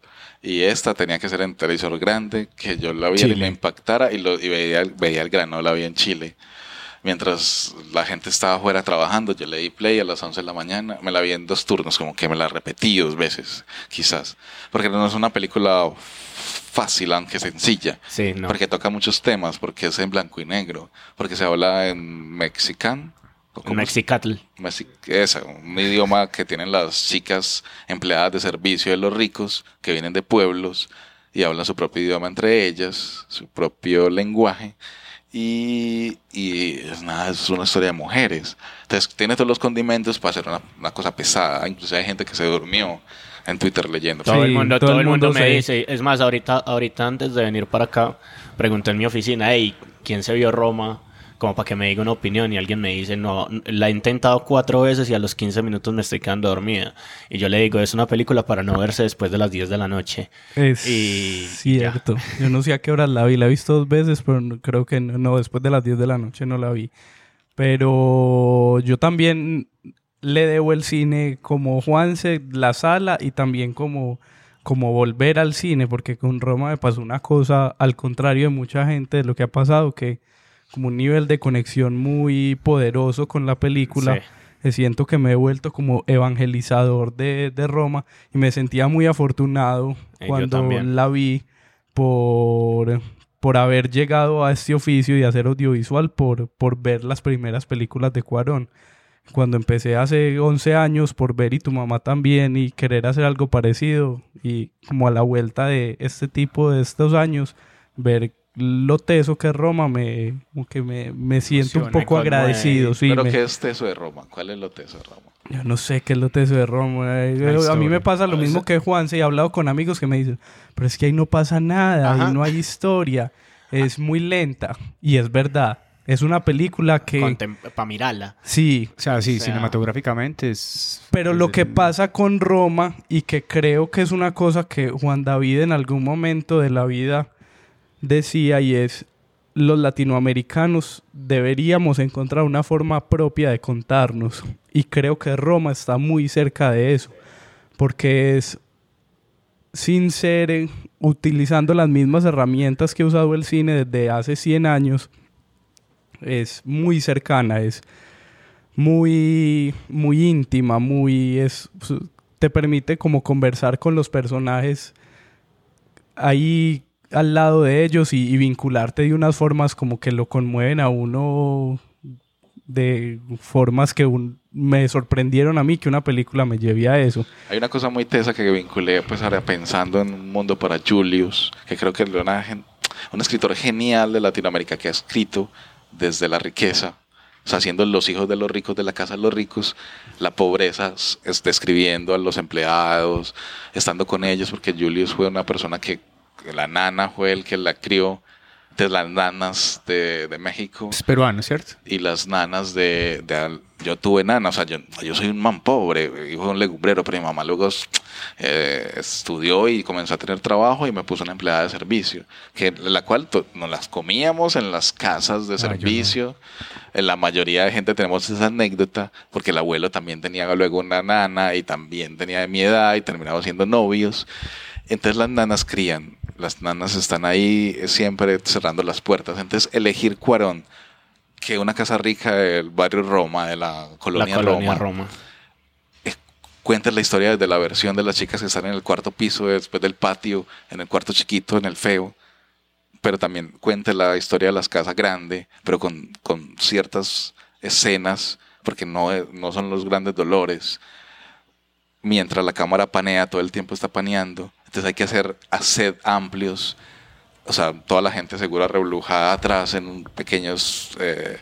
Y esta tenía que ser en televisor grande, que yo la viera y me impactara y, lo, y veía, veía el grano, la vi en Chile. Mientras la gente estaba afuera trabajando, yo le di play a las 11 de la mañana, me la vi en dos turnos, como que me la repetí dos veces, quizás. Porque no es una película fácil, aunque sencilla. Sí, no. Porque toca muchos temas, porque es en blanco y negro, porque se habla en mexicano. ¿o cómo se- Mexicatl. Mexi- esa, un idioma que tienen las chicas empleadas de servicio de los ricos que vienen de pueblos y hablan su propio idioma entre ellas, su propio lenguaje. Y, y es nada, es una historia de mujeres. Entonces tiene todos los condimentos para hacer una, una cosa pesada. Incluso hay gente que se durmió en Twitter leyendo. Todo Sí, el mundo, todo todo el mundo, mundo me dice. Es más, ahorita, ahorita antes de venir para acá, pregunté en mi oficina, hey, ¿quién se vio Roma? Como para que me diga una opinión. Y alguien me dice, no, la he intentado cuatro veces y a los 15 minutos me estoy quedando dormida. Y yo le digo, es una película para no verse después de las 10 de la noche. Es Y- cierto. Yo no sé a qué horas la vi. La he visto dos veces, pero creo que no, no, después de las 10 de la noche no la vi. Pero yo también le debo el cine como Juanse, la sala y también como, como volver al cine, porque con Roma me pasó una cosa al contrario de mucha gente de lo que ha pasado, que como un nivel de conexión muy poderoso con la película. Sí. Eh, Siento que me he vuelto como evangelizador de, de Roma y me sentía muy afortunado Eh, yo cuando la vi por, por haber llegado a este oficio y hacer audiovisual por, por ver las primeras películas de Cuarón. Cuando empecé hace 11 años por ver y tu mamá también y querer hacer algo parecido y como a la vuelta de este tipo de estos años, ver lo teso que es Roma, me, como que me, me siento un poco agradecido. Sí, Pero me- ¿qué es teso de Roma? ¿Cuál es lo teso de Roma? yo no sé qué es lo teso de Roma. eh, A mí me pasa lo mismo que Juanse y he hablado con amigos que me dicen, pero es que ahí no pasa nada, Ajá. ahí no hay historia, es muy lenta. Y es verdad, es una película que... Para mirarla. Sí, O sea, sí, O sea- cinematográficamente es... pero es- lo que pasa con Roma y que creo que es una cosa que Juan David en algún momento de la vida decía y es los latinoamericanos deberíamos encontrar una forma propia de contarnos. Y creo que Roma está muy cerca de eso porque es sin ser utilizando las mismas herramientas que ha usado el cine desde hace 100 años es muy cercana es muy muy íntima muy es te permite como conversar con los personajes ahí al lado de ellos y, vincularte de unas formas como que lo conmueven a uno de formas que me sorprendieron a mí que una película me lleve a eso. Hay una cosa muy tesa que vinculé, pues ahora pensando en un mundo para Julius, que creo que es una un escritor genial de Latinoamérica que ha escrito desde la riqueza, o sea, siendo los hijos de los ricos de la casa de los ricos, la pobreza, describiendo a los empleados, estando con ellos, porque Julius fue una persona que la nana fue el que la crió, de las nanas de, de México Es peruano, ¿cierto? y las nanas de, yo tuve nanas, o sea, yo, yo soy un man pobre, hijo de un legumbrero, pero mi mamá luego eh, estudió y comenzó a tener trabajo y me puso una empleada de servicio, que la cual nos las comíamos en las casas de Ah, no. servicio. En la mayoría de gente tenemos esa anécdota, porque el abuelo también tenía luego una nana y también tenía de mi edad y terminamos siendo novios. Entonces las nanas crían, las nanas están ahí eh, siempre cerrando las puertas. Entonces elegir Cuarón, que una casa rica del barrio Roma, de la colonia, la colonia Roma, Roma. cuenta la historia desde la versión de las chicas que están en el cuarto piso, después del patio, en el cuarto chiquito, en el feo. Pero también cuenta la historia de las casas grandes, pero con, con ciertas escenas, porque no, es- no son los grandes dolores. Mientras la cámara panea, todo el tiempo está paneando. Entonces hay que hacer set amplios. O sea, toda la gente segura reblujada atrás en pequeños, eh,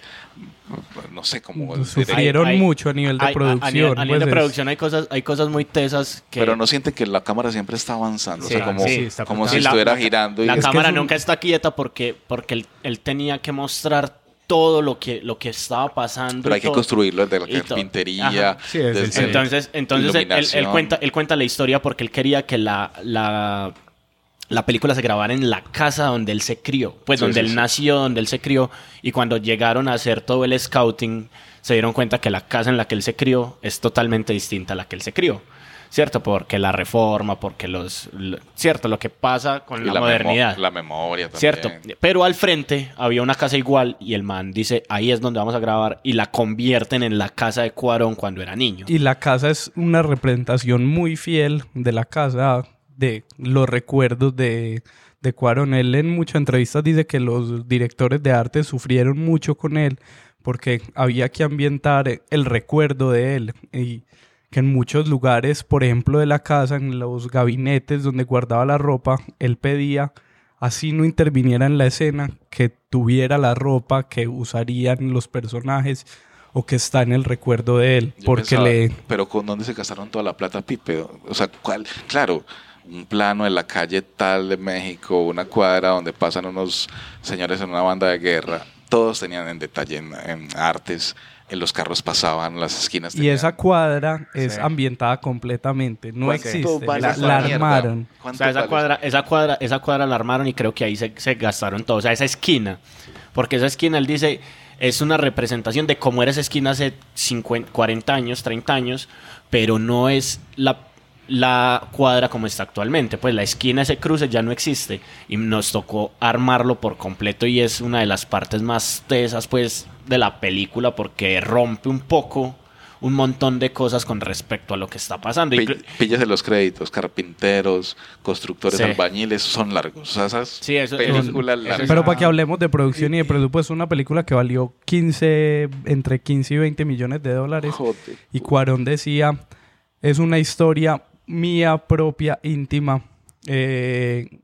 no sé cómo Sufrieron Hay- mucho a nivel de Hay- producción. A, nivel, a nivel pues, de es- producción hay cosas, hay cosas muy tesas que... Pero no sienten que la cámara siempre está avanzando. Sí, o sea, como, sí, está como si la- estuviera la- girando. Y La cámara es un- nunca está quieta porque, porque él, él tenía que mostrar todo lo que, lo que estaba pasando. pero y hay que todo. construirlo desde la carpintería. Sí, es- desde sí. Entonces, entonces él, él- él iluminación. cuenta, él cuenta la historia porque él quería que la, la, la película se grabara en la casa donde él se crió, pues Sí, donde sí, él sí. nació, donde él se crió, y cuando llegaron a hacer todo el scouting, se dieron cuenta que la casa en la que él se crió es totalmente distinta a la que él se crió. ¿Cierto? Porque la reforma, porque los... lo- ¿Cierto? Lo que pasa con y la, memo- modernidad. la memoria también. ¿Cierto? Pero al frente había una casa igual y el man dice, ahí es donde vamos a grabar y la convierten en la casa de Cuarón cuando era niño. Y la casa es una representación muy fiel de la casa, de los recuerdos de, de Cuarón. Él en muchas entrevistas dice que los directores de arte sufrieron mucho con él porque había que ambientar el recuerdo de él. Y que en muchos lugares, por ejemplo, de la casa, en los gabinetes donde guardaba la ropa, él pedía, así no interviniera en la escena, que tuviera la ropa que usarían los personajes o que está en el recuerdo de él. Yo porque pensaba, le... Pero ¿con dónde se gastaron toda la plata, Pipe? O sea, ¿cuál? Claro, un plano en la calle tal de México, una cuadra donde pasan unos señores en una banda de guerra. Todos tenían en detalle en, en artes. En los carros pasaban, las esquinas Y tenían- esa cuadra es Sí. ambientada completamente, no ¿Cuánto existe, vale la, armaron. O ¿Cuánto sea, esa vale? cuadra, esa cuadra, esa cuadra la armaron y creo que ahí se, se gastaron todo. O sea, esa esquina. Porque esa esquina, él dice, es una representación de cómo era esa esquina hace 50, 40 años, 30 años, pero no es la, la cuadra como está actualmente. Pues la esquina, ese cruce ya no existe. Y nos tocó armarlo por completo y es una de las partes más tesas, pues, de la película porque rompe un poco un montón de cosas con respecto a lo que está pasando. Pi- Inclu- Píllese los créditos, carpinteros, constructores, Sí. albañiles, son largos. O sea, esas Sí, eso- películas eso- largas. Pero para que hablemos de producción y de presupuesto, una película que valió 15, entre 15 y 20 millones de dólares. Joder. Y Cuarón decía, es una historia mía propia, íntima. Eh,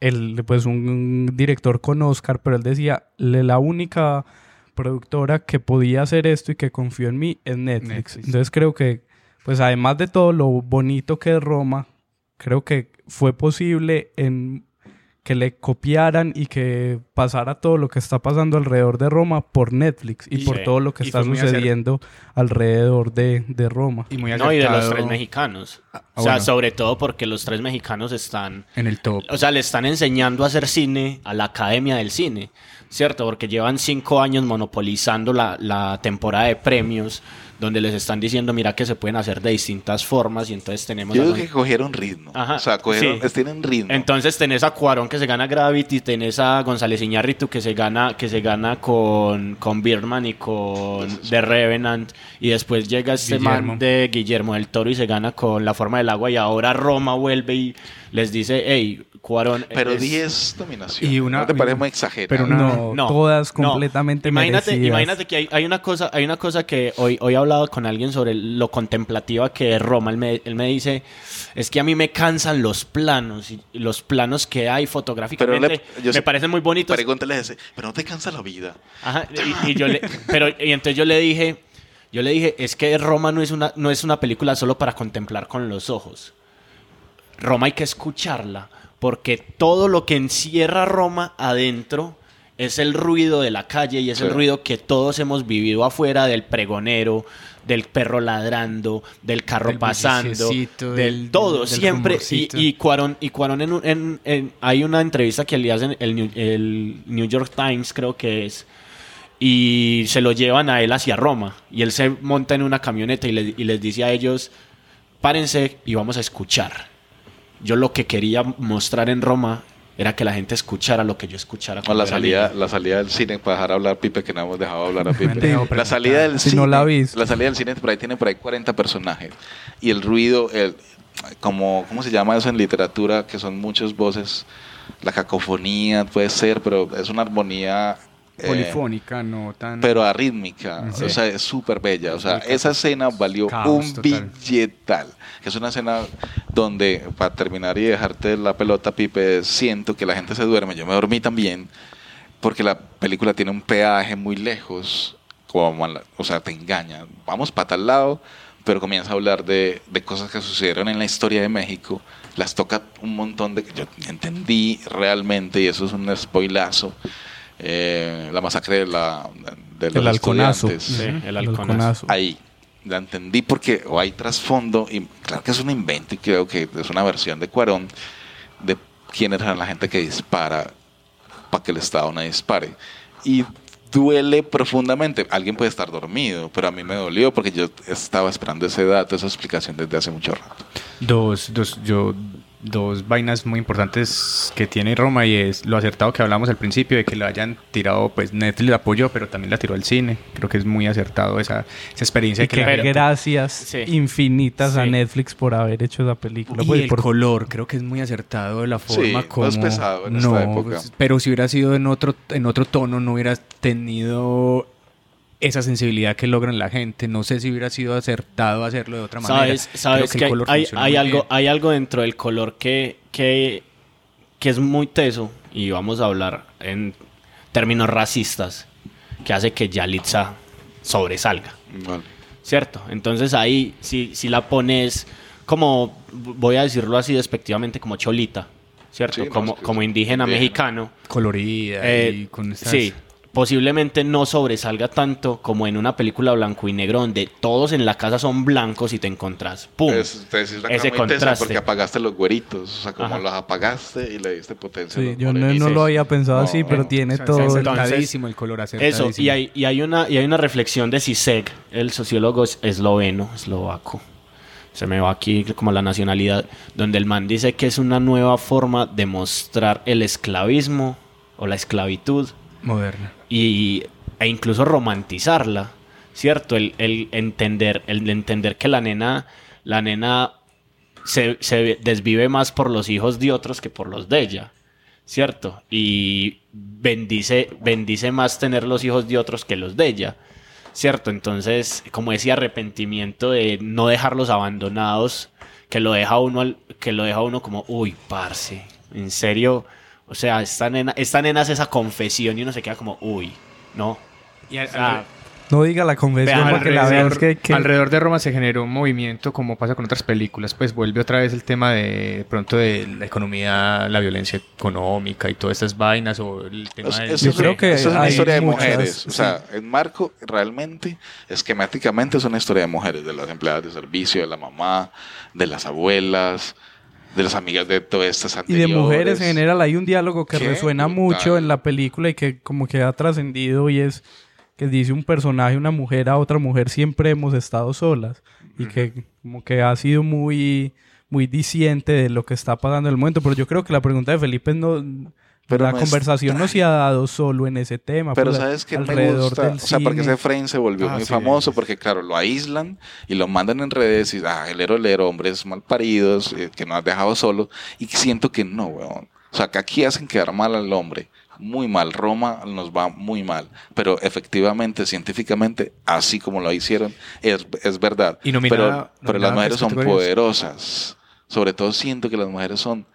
él, pues un director con Oscar, pero él decía, "Le- la única productora que podía hacer esto y que confió en mí es Netflix. Netflix. Entonces creo que, pues además de todo lo bonito que es Roma, creo que fue posible en que le copiaran y que pasara todo lo que está pasando alrededor de Roma por Netflix y, Y- por sí. todo lo que Y está sucediendo alrededor de, de Roma. Y muy no, y de los tres mexicanos. Ah, o sea, bueno. sobre todo porque los tres mexicanos están en el top. O sea, le están enseñando a hacer cine a la Academia del Cine, ¿cierto? Porque llevan cinco años monopolizando la, la temporada de premios, donde les están diciendo, mira, que se pueden hacer de distintas formas, y entonces tenemos... Yo Don- que cogieron ritmo. Ajá, o sea, cogieron, sí. tienen ritmo. Entonces tenés a Cuarón que se gana Gravity, tenés a González Iñárritu que se gana, que se gana con, con Birdman y con The Revenant, y después llega este Guillermo. man de Guillermo del Toro y se gana con La Forma del Agua, y ahora Roma vuelve y les dice, hey, Cuarón... pero es- 10 dominaciones. Y una- ¿No te parece muy exagerado? pero una- No, No, todas no. completamente imagínate, merecidas. Imagínate que hay, hay una cosa, hay una cosa que hoy, hoy he hablado con alguien sobre lo contemplativa que es Roma. Él me, él me dice, es que a mí me cansan los planos y y los planos que hay fotográficamente Pero le- yo me sé- parecen muy bonitos. Pregúntale ese, pero no te cansa la vida. Ajá, y, y yo le, pero y entonces yo le dije, yo le dije, es que Roma no es una, no es una película solo para contemplar con los ojos. Roma hay que escucharla, porque todo lo que encierra Roma adentro es el ruido de la calle y es el ruido que todos hemos vivido afuera del pregonero, del perro ladrando, del carro Del pasando, del, todo, del siempre. Y, y Cuarón, y Cuarón en, un- en- en- hay una entrevista que le hacen el New, el New York Times, creo que es, y se lo llevan a él hacia Roma. Y él se monta en una camioneta y, le- y les dice a ellos, párense y vamos a escuchar. Yo lo que quería mostrar en Roma era que la gente escuchara lo que yo escuchara. Cuando la salida, niño. la salida del cine para dejar hablar a Pipe, que no hemos dejado hablar a Pipe. la salida del Si cine. no la viste. La salida del cine por ahí tiene por ahí 40 personajes. Y el ruido, el, como, ¿cómo se llama eso en literatura? Que son muchas voces. La cacofonía puede ser, pero es una armonía. Eh, Polifónica, no tan... pero arrítmica, Sí. o sea, es súper bella. O sea, esa escena valió Caos un total. billetal. Es una escena donde, para terminar y dejarte la pelota, Pipe, siento que la gente se duerme. Yo me dormí también, porque la película tiene un peaje muy lejos, como o sea, te engaña. Vamos para tal lado, pero comienza a hablar de, de cosas que sucedieron en la historia de México. Las toca un montón de... Yo entendí realmente, y eso es un spoilazo, eh, la masacre de, la, de los El halconazo. estudiantes. Sí, el halconazo. ahí la entendí porque o hay trasfondo y claro que es un invento y creo que es una versión de Cuarón de quién era la gente que dispara para que el Estado no dispare. Y duele profundamente. Alguien puede estar dormido pero a mí me dolió porque yo estaba esperando ese dato esa explicación desde hace mucho rato. Dos, dos, yo, dos vainas muy importantes que tiene Roma y es lo acertado que hablamos al principio de que lo hayan tirado, pues Netflix la apoyó, pero también la tiró al cine. Creo que es muy acertado esa, esa experiencia Y que que gracias Sí. infinitas a Sí. Netflix por haber hecho esa película. y pues, el por- color, creo que es muy acertado de la Sí, forma no como es pesado en esta época. pues, pero si hubiera sido en otro en otro tono no hubiera tenido esa sensibilidad que logran la gente. No sé si hubiera sido acertado hacerlo de otra manera. Sabes, sabes que, el color hay, hay algo, bien. hay algo dentro del color que, que, que es muy teso y vamos a hablar en términos racistas que hace que Yalitza sobresalga, Vale. ¿cierto? Entonces ahí si, si la pones como, voy a decirlo así despectivamente, como cholita, ¿cierto? Sí, como, que como indígena indígena. mexicano. colorida Eh, y con estas- Sí, posiblemente no sobresalga tanto como en una película blanco y negro donde todos en la casa son blancos y te encontrás. ¡Pum! Es, te decís la cara Ese contraste. porque apagaste los güeritos, o sea, como Ajá. los apagaste y le diste potencia. Sí, yo no, no lo había pensado No, así, pero no. tiene O sea, todo. el- entonces- acertadísimo el color Eso, y hay, y hay una, y hay una reflexión de Sisek, el sociólogo es- esloveno, eslovaco. Se me va aquí como la nacionalidad, donde el man dice que es una nueva forma de mostrar el esclavismo o la esclavitud moderna. y, e incluso romantizarla, ¿cierto? El, el entender, el entender que la nena, la nena se, se desvive más por los hijos de otros que por los de ella, ¿cierto? Y bendice, bendice más tener los hijos de otros que los de ella. ¿Cierto? Entonces, como ese arrepentimiento de no dejarlos abandonados, que lo deja uno, que lo deja uno como, uy, parce, en serio, o sea, esta nena, esta nena hace esa confesión y uno se queda como, uy, no. Y al- O sea, al- No diga la confesión porque la vean alrededor, es que, que- alrededor de Roma se generó un movimiento como pasa con otras películas, pues vuelve otra vez el tema de, de pronto de la economía, la violencia económica y todas estas vainas o el tema Es- del- eso Yo es- creo que eso es una historia de muchas, mujeres. O sí. sea, en marco, realmente, esquemáticamente es una historia de mujeres, de las empleadas de servicio, de la mamá, de las abuelas, de las amigas de todas estas y de anteriores. mujeres en general hay un diálogo que Qué resuena mucho en la película y que como que ha trascendido y es que dice un personaje, una mujer a otra mujer, siempre hemos estado solas. Y que como que ha sido muy muy diciente de lo que está pasando en el momento, pero yo creo que la pregunta de Felipe no Pero la no conversación no se ha dado solo en ese tema, Pero pues, sabes que me gusta, del o sea, porque ese frame se volvió Ah, muy sí, famoso porque claro, lo aíslan y lo mandan en redes y ah, el héroe, hombres mal paridos eh, que nos has dejado solo y siento que no, weón. O sea, que aquí hacen quedar mal al hombre, muy mal. Roma nos va muy mal, pero efectivamente, científicamente, así como lo hicieron, es, es verdad. Y nominada- pero pero las mujeres son poderosas. Sobre todo siento que las mujeres son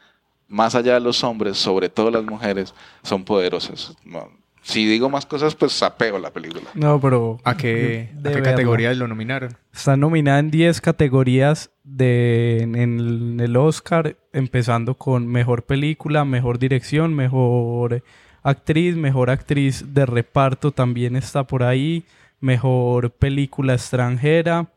más allá de los hombres, sobre todo las mujeres, son poderosas. No, si digo más cosas, pues sapeo la película. No, pero ¿A qué, a qué categorías lo nominaron? Está nominada en 10 categorías de, en el Oscar, empezando con mejor película, mejor dirección, mejor actriz, mejor actriz de reparto también está por ahí, mejor película extranjera,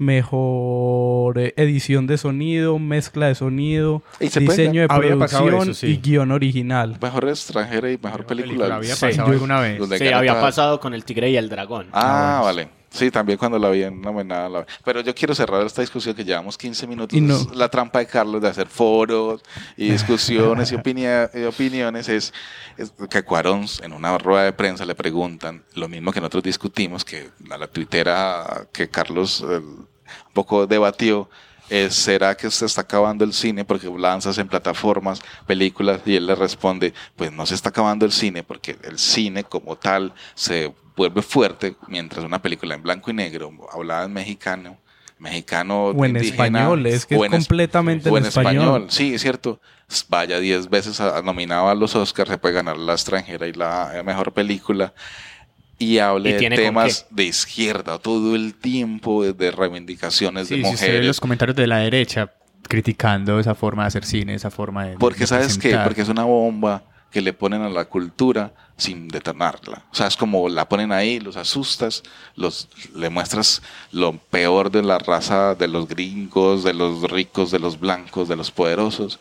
mejor eh, edición de sonido, mezcla de sonido, puede diseño de producción eso, sí. y guion original. Mejor extranjera y mejor película. Había Sí. pasado alguna vez. Sí, había pasado con el tigre y el dragón. Ah, vale. Sí, también cuando la vi en nominada. La... Pero yo quiero cerrar esta discusión que llevamos 15 minutos. Y no- Es La trampa de Carlos de hacer foros y discusiones y, opinia- y opiniones es, es que a Cuarón en una rueda de prensa le preguntan lo mismo que nosotros discutimos, que a la tuitera que Carlos un poco debatió. es, ¿Será que se está acabando el cine porque lanzas en plataformas películas? Y él le responde, pues no se está acabando el cine porque el cine como tal se vuelve fuerte mientras una película en blanco y negro, hablada en mexicano, mexicano O en indígena, español, es que o es en es- completamente o en en español. Sí, es cierto. Vaya 10 veces a- nominado a los Oscars, se puede ganar la extranjera y la mejor película. Y hable ¿Y de temas de izquierda todo el tiempo, de, de reivindicaciones Sí, de si usted ve mujeres. los comentarios de la derecha criticando esa forma de hacer cine, esa forma de... Porque de sabes qué, porque es una bomba que le ponen a la cultura sin detonarla. O sea, es como la ponen ahí, los asustas, los le muestras lo peor de la raza de los gringos, de los ricos, de los blancos, de los poderosos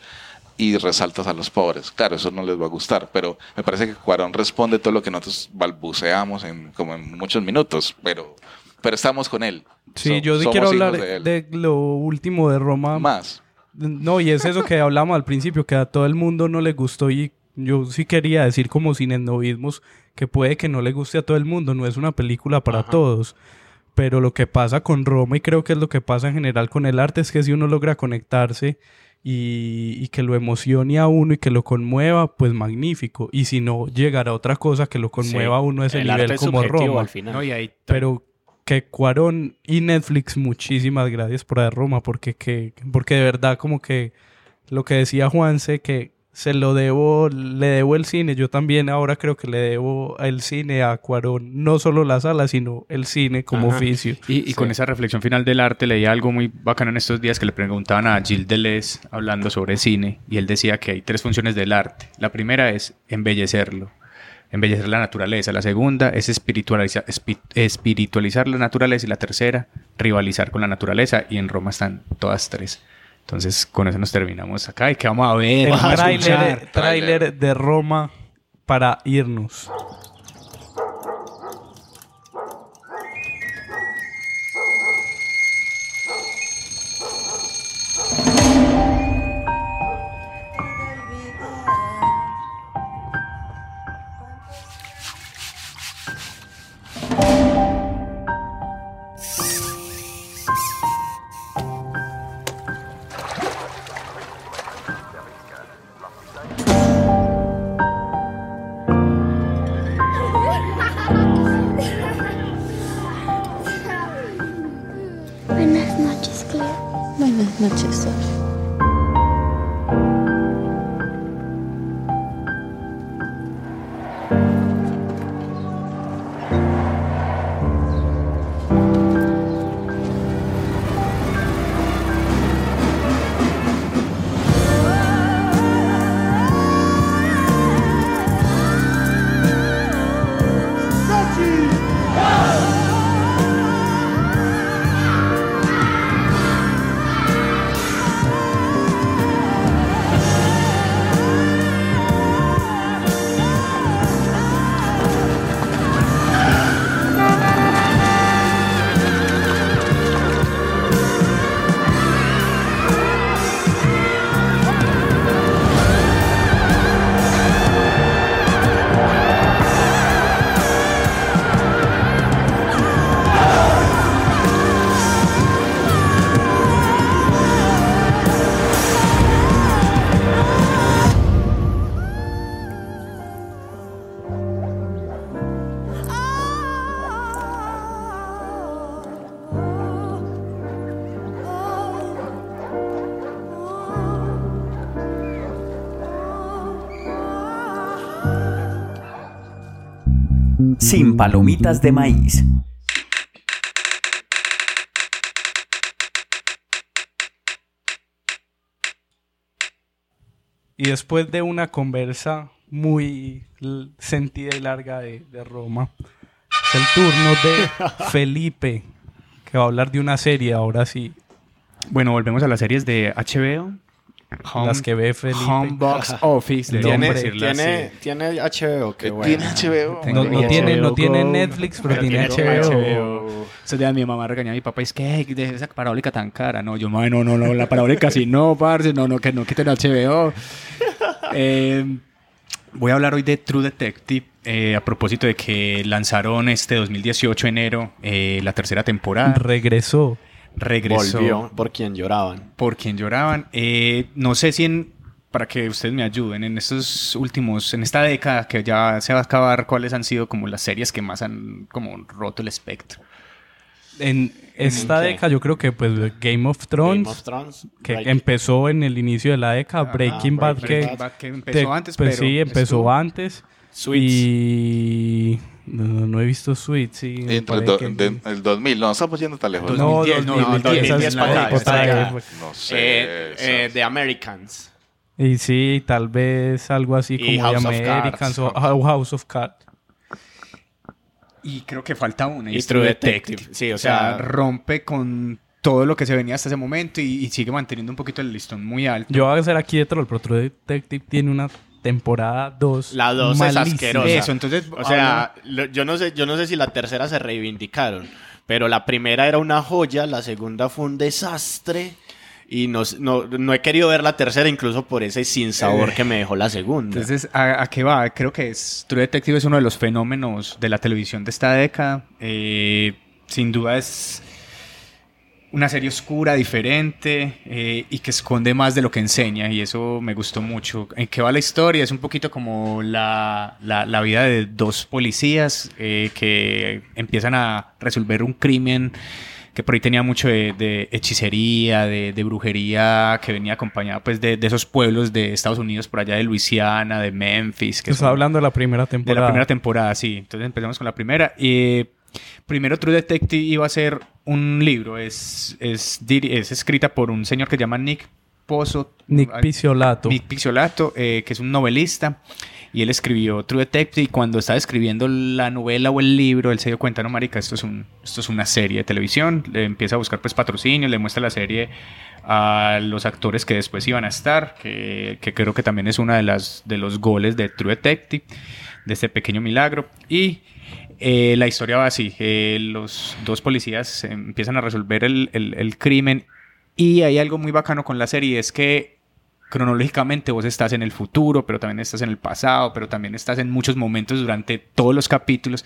y resaltas a los pobres. Claro, eso no les va a gustar, pero me parece que Cuarón responde todo lo que nosotros balbuceamos en como en muchos minutos, pero pero estamos con él. Sí, So- yo sí quiero hablar de de, lo último de Roma. más. No, y es eso que hablamos al principio, que a todo el mundo no le gustó y yo sí quería decir como sin etnovismos que puede que no le guste a todo el mundo, no es una película para todos. Pero lo que pasa con Roma y creo que es lo que pasa en general con el arte es que si uno logra conectarse y, y que lo emocione a uno y que lo conmueva, pues magnífico. Y si no, llegará otra cosa que lo conmueva a uno a ese el nivel arte es como Roma. al final. No, y ahí Pero que Cuarón y Netflix, muchísimas gracias por dar Roma, porque, que, porque de verdad como que lo que decía Juanse, que se lo debo, le debo el cine, yo también ahora creo que le debo el cine a Cuarón, no solo la sala, sino el cine como Ajá. oficio. Y, y con esa reflexión final del arte leí algo muy bacano en estos días que le preguntaban a Gilles Deleuze hablando sobre cine y él decía que hay tres funciones del arte. La primera es embellecerlo, embellecer la naturaleza. La segunda es espiritualizar, espi- espiritualizar la naturaleza y la tercera, rivalizar con la naturaleza y en Roma están todas tres. Entonces con eso nos terminamos acá y que vamos a ver. El tráiler de Roma para irnos. Palomitas de maíz. Y después de una conversa muy sentida y larga de, de Roma, es el turno de Felipe, que va a hablar de una serie ahora sí, Bueno, volvemos a las series de HBO. Home- las que ve Felipe. Home Box Office, Tiene, así. tiene HBO, qué bueno. Tiene HBO. No, tiene, no HBO tiene Netflix, pero, pero tiene tiene HBO. Esos días mi mamá regañaba a mi papá, es que de esa parabólica tan cara. No, yo, "Mae, no, no, no, la parabólica sí, no, parce, no, no, que no quiten HBO. Eh, voy a hablar hoy de True Detective, eh, a propósito de que lanzaron este 2018, enero, eh, la tercera temporada. Regresó. Regresó Volvió por quien lloraban. por quien lloraban. Eh, no sé si en, para que ustedes me ayuden, en estos últimos, en esta década que ya se va a acabar, ¿cuáles han sido como las series que más han como roto el espectro? En esta década yo creo que pues Game of Thrones, Game of Thrones. que Breaking- empezó en el inicio de la década, Breaking Bad Breaking que, Bad. Que empezó te- antes, pues pero sí, empezó estuvo- antes. Suits. Y no, no he visto Sweet, sí. Entre el, do- que- de- el 2000, no, estamos yendo tan lejos. No, 2010, no, 2010, 2010 esa es para la acá, otra esa época. No sé. Eh, eh. The Americans. Y sí, tal vez algo así Y como House of Americans o Cards. o House of Cards. Y creo que falta una. Y True Detective. Sí, o sea- rompe con todo lo que se venía hasta ese momento y, y sigue manteniendo un poquito el listón muy alto. Yo voy a hacer aquí de troll, pero True Detective tiene una temporada 2. La 2 es asquerosa. Eso, entonces, O sea, lo- yo no sé, yo no sé si la tercera se reivindicaron, pero la primera era una joya, la segunda fue un desastre y no, no, no he querido ver la tercera incluso por ese sinsabor que me dejó la segunda. Entonces, ¿a, a qué va? Creo que es, True Detective es uno de los fenómenos de la televisión de esta década. Eh, sin duda es una serie oscura, diferente eh, y que esconde más de lo que enseña y eso me gustó mucho. ¿En qué va la historia? Es un poquito como la, la- la vida de dos policías eh, que empiezan a resolver un crimen que por ahí tenía mucho de, de hechicería, de, de brujería, que venía acompañada pues de, de esos pueblos de Estados Unidos, por allá de Luisiana, de Memphis. Que Está son- hablando de la primera de temporada. la primera temporada, sí. Entonces empezamos con la primera. Y primero True Detective iba a ser un libro. Es, es, escrita por un señor que se llama Nick Pozo. Nick Picciolato. Nick Picciolato, eh, que es un novelista. Y él escribió True Detective y cuando estaba escribiendo la novela o el libro, él se dio cuenta, no, marica, esto es, un, esto es una serie de televisión. Le empieza a buscar pues patrocinio, le muestra la serie a los actores que después iban a estar, que, que creo que también es una de las de los goles de True Detective, de este pequeño milagro. Y eh, la historia va así, eh, los dos policías empiezan a resolver el, el- el crimen y hay algo muy bacano con la serie, es que cronológicamente vos estás en el futuro, pero también estás en el pasado, pero también estás en muchos momentos durante todos los capítulos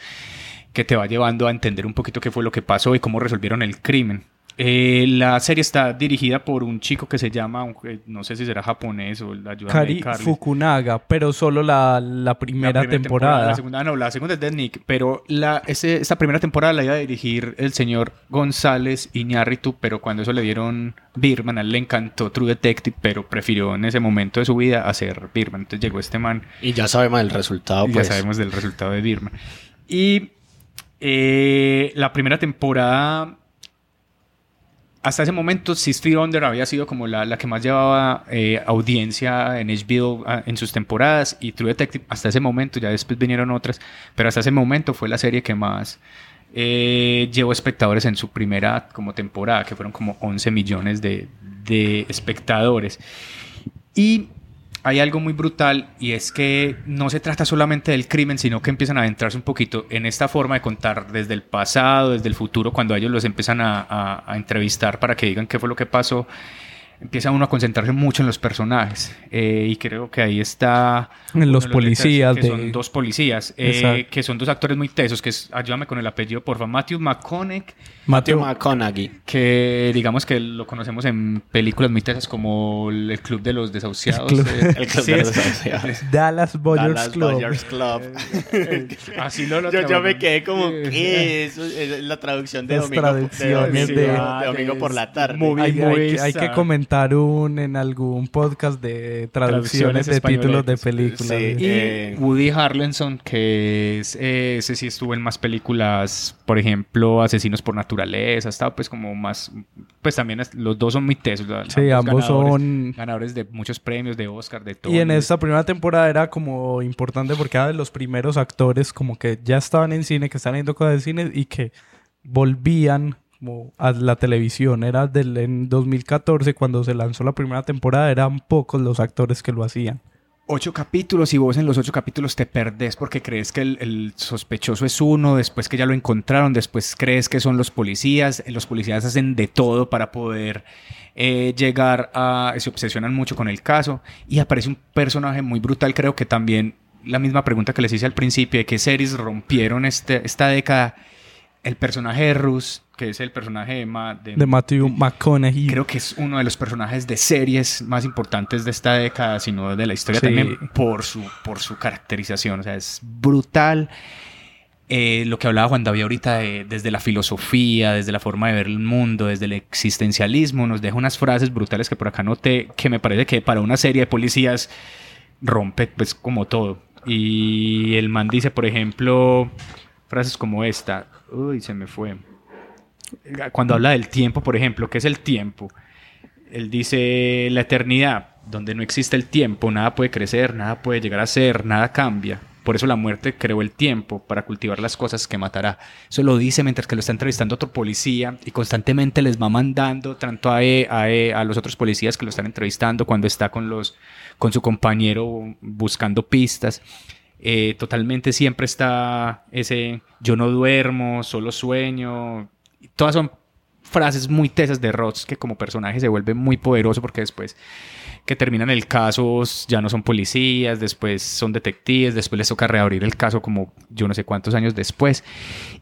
que te va llevando a entender un poquito qué fue lo que pasó y cómo resolvieron el crimen. Eh, la serie está dirigida por un chico que se llama, no sé si será japonés o la ayuda Kari Fukunaga, pero solo la, la primera, temporada. La segunda, no, la segunda es de Nick, pero la, ese, esta primera temporada la iba a dirigir el señor González Iñárritu, pero cuando eso le dieron Birman, a él le encantó True Detective, pero prefirió en ese momento de su vida hacer Birman. Entonces llegó este man Y ya sabemos el resultado, pues. ya sabemos del resultado de Birman. Y eh, la primera temporada, hasta ese momento, Six Feet Under había sido como la, la que más llevaba eh, audiencia en HBO ah, en sus temporadas. Y True Detective, hasta ese momento, ya después vinieron otras, pero hasta ese momento fue la serie que más eh, llevó espectadores en su primera como temporada, que fueron como 11 millones de, de espectadores. Y hay algo muy brutal y es que no se trata solamente del crimen, sino que empiezan a adentrarse un poquito en esta forma de contar desde el pasado, desde el futuro, cuando ellos los empiezan a, a- a entrevistar para que digan qué fue lo que pasó. Empieza uno a concentrarse mucho en los personajes eh, y creo que ahí está En los policías que de- son dos policías eh, que son dos actores muy tesos que es, ayúdame con el apellido porfa Matthew McConaughey Matthew McConaughey. que digamos que lo conocemos en películas muy tesas como el, Club de los Desahuciados. El Club- eh, El club sí, de los es- desahuciados. Dallas Buyers Dallas Club. Club. Así lo, lo yo, yo me quedé como. ¿qué es? Es la traducción de Las domingo, de, de- de domingo por la tarde. Muy Hay, hay hay que esa- un en algún podcast de traducciones, Traducciones de títulos de películas. Sí. Y Eh, Woody Harrelson, que es, eh, ese sí estuvo en más películas, por ejemplo, Asesinos por Naturaleza, estaba pues como más, pues también es- los dos son muy tesos. la- Sí, ambos ganadores- son- Ganadores de muchos premios, de Oscar, de todo. Y en esta primera temporada era como importante porque era de los primeros actores como que ya estaban en cine, que estaban haciendo cosas de cine y que volvían como a la televisión. Era del, en 2014 cuando se lanzó la primera temporada, eran pocos los actores que lo hacían. ocho capítulos y vos en los ocho capítulos te perdés porque crees que el, el sospechoso es uno, después que ya lo encontraron, después crees que son los policías, los policías hacen de todo para poder eh, llegar a... se obsesionan mucho con el caso y aparece un personaje muy brutal, creo que también la misma pregunta que les hice al principio de qué series rompieron este, esta década, el personaje de Rus, que es el personaje de, Ma- de- De Matthew McConaughey. Creo que es uno de los personajes de series más importantes de esta década, sino de la historia Sí. también por su, por su caracterización. O sea, es brutal. Eh, lo que hablaba Juan David ahorita de- desde la filosofía, desde la forma de ver el mundo, desde el existencialismo, nos deja unas frases brutales que por acá noté, que me parece que para una serie de policías rompe pues como todo. Y el man dice, por ejemplo, frases como esta. Uy, se me fue cuando habla del tiempo, por ejemplo, ¿qué es el tiempo? Él dice la eternidad, donde no existe el tiempo, nada puede crecer, nada puede llegar a ser, nada cambia. Por eso la muerte creó el tiempo para cultivar las cosas que matará. Eso lo dice mientras que lo está entrevistando otro policía y constantemente les va mandando tanto a, a los otros policías que lo están entrevistando cuando está con, los, con su compañero buscando pistas. Eh, totalmente siempre está ese yo no duermo, solo sueño. Todas son frases muy tesas de Roth que como personaje se vuelve muy poderoso porque después que terminan el caso ya no son policías, después son detectives, después les toca reabrir el caso como yo no sé cuántos años después.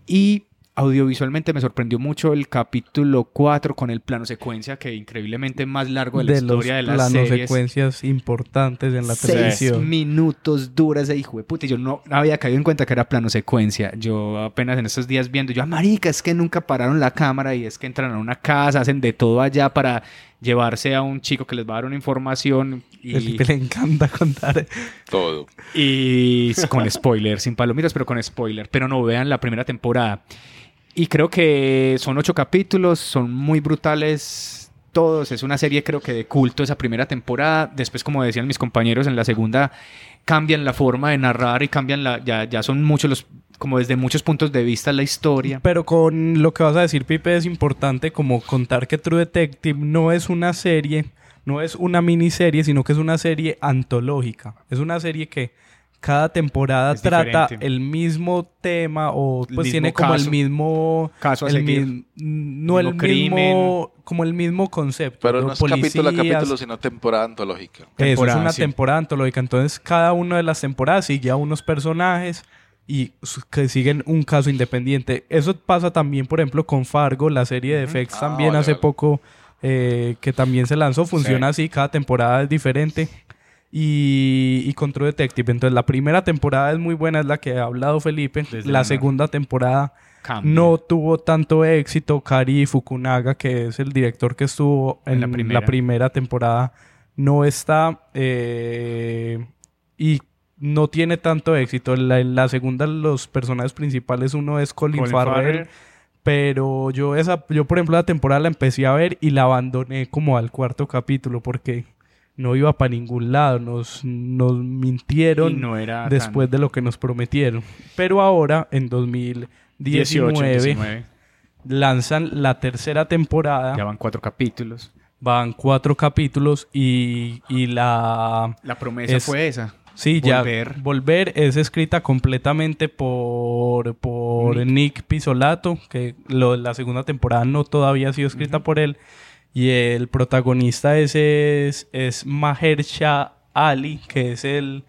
Y audiovisualmente me sorprendió mucho el capítulo 4 con el plano secuencia que increíblemente más largo de la de los historia de las series. secuencias importantes en la Seis televisión. minutos duras de hijo de puta. Yo no había caído en cuenta que era plano secuencia. Yo apenas en estos días viendo, yo, ah, marica, es que nunca pararon la cámara y es que entran a una casa, hacen de todo allá para llevarse a un chico que les va a dar una información y, Felipe le encanta contar. Todo. y con spoiler, sin palomitas, pero con spoiler. Pero no vean la primera temporada. Y creo que son ocho capítulos, son muy brutales todos. Es una serie creo que de culto esa primera temporada. Después, como decían mis compañeros, en la segunda cambian la forma de narrar y cambian la... Ya, ya son muchos los... Como desde muchos puntos de vista la historia. Pero con lo que vas a decir, Pipe, es importante como contar que True Detective no es una serie, no es una miniserie, sino que es una serie antológica. Es una serie que cada temporada Es trata diferente. el mismo tema o El pues tiene como el caso. mismo... Caso a el seguir. mi- no el Mismo mismo... Como el mismo concepto. Pero no es capítulo a policías, capítulo, sino temporada antológica. Eso es una sí. temporada antológica. Entonces, cada una de las temporadas sigue a unos personajes y que siguen un caso independiente. Eso pasa también, por ejemplo, con Fargo, la serie de FX Ah, también vale, hace vale. poco eh, que también se lanzó. Funciona así, cada temporada es diferente. Y, y con True Detective. Entonces, la primera temporada es muy buena, es la que ha hablado Felipe. Desde la segunda temporada no tuvo tanto éxito. Kari Fukunaga, que es el director que estuvo en, En la primera. temporada, no está. eh, y no tiene tanto éxito. La, en la segunda, los personajes principales, uno es Colin, Colin Farrell. Farrell. Pero yo esa, yo por ejemplo la temporada la empecé a ver y la abandoné como al cuarto capítulo porque no iba para ningún lado. Nos, nos mintieron Y no era después tan- de lo que nos prometieron. Pero ahora, en 2019, 18, 19. lanzan la tercera temporada. Ya van cuatro capítulos. Van cuatro capítulos y, y la... La promesa Es- fue esa. Sí, Volver. ya Volver es escrita completamente por, por Nick. Nick. Pisolato, que lo, la segunda temporada no todavía ha sido escrita por él. Y el protagonista ese es, es Mahershala Ali, que es el,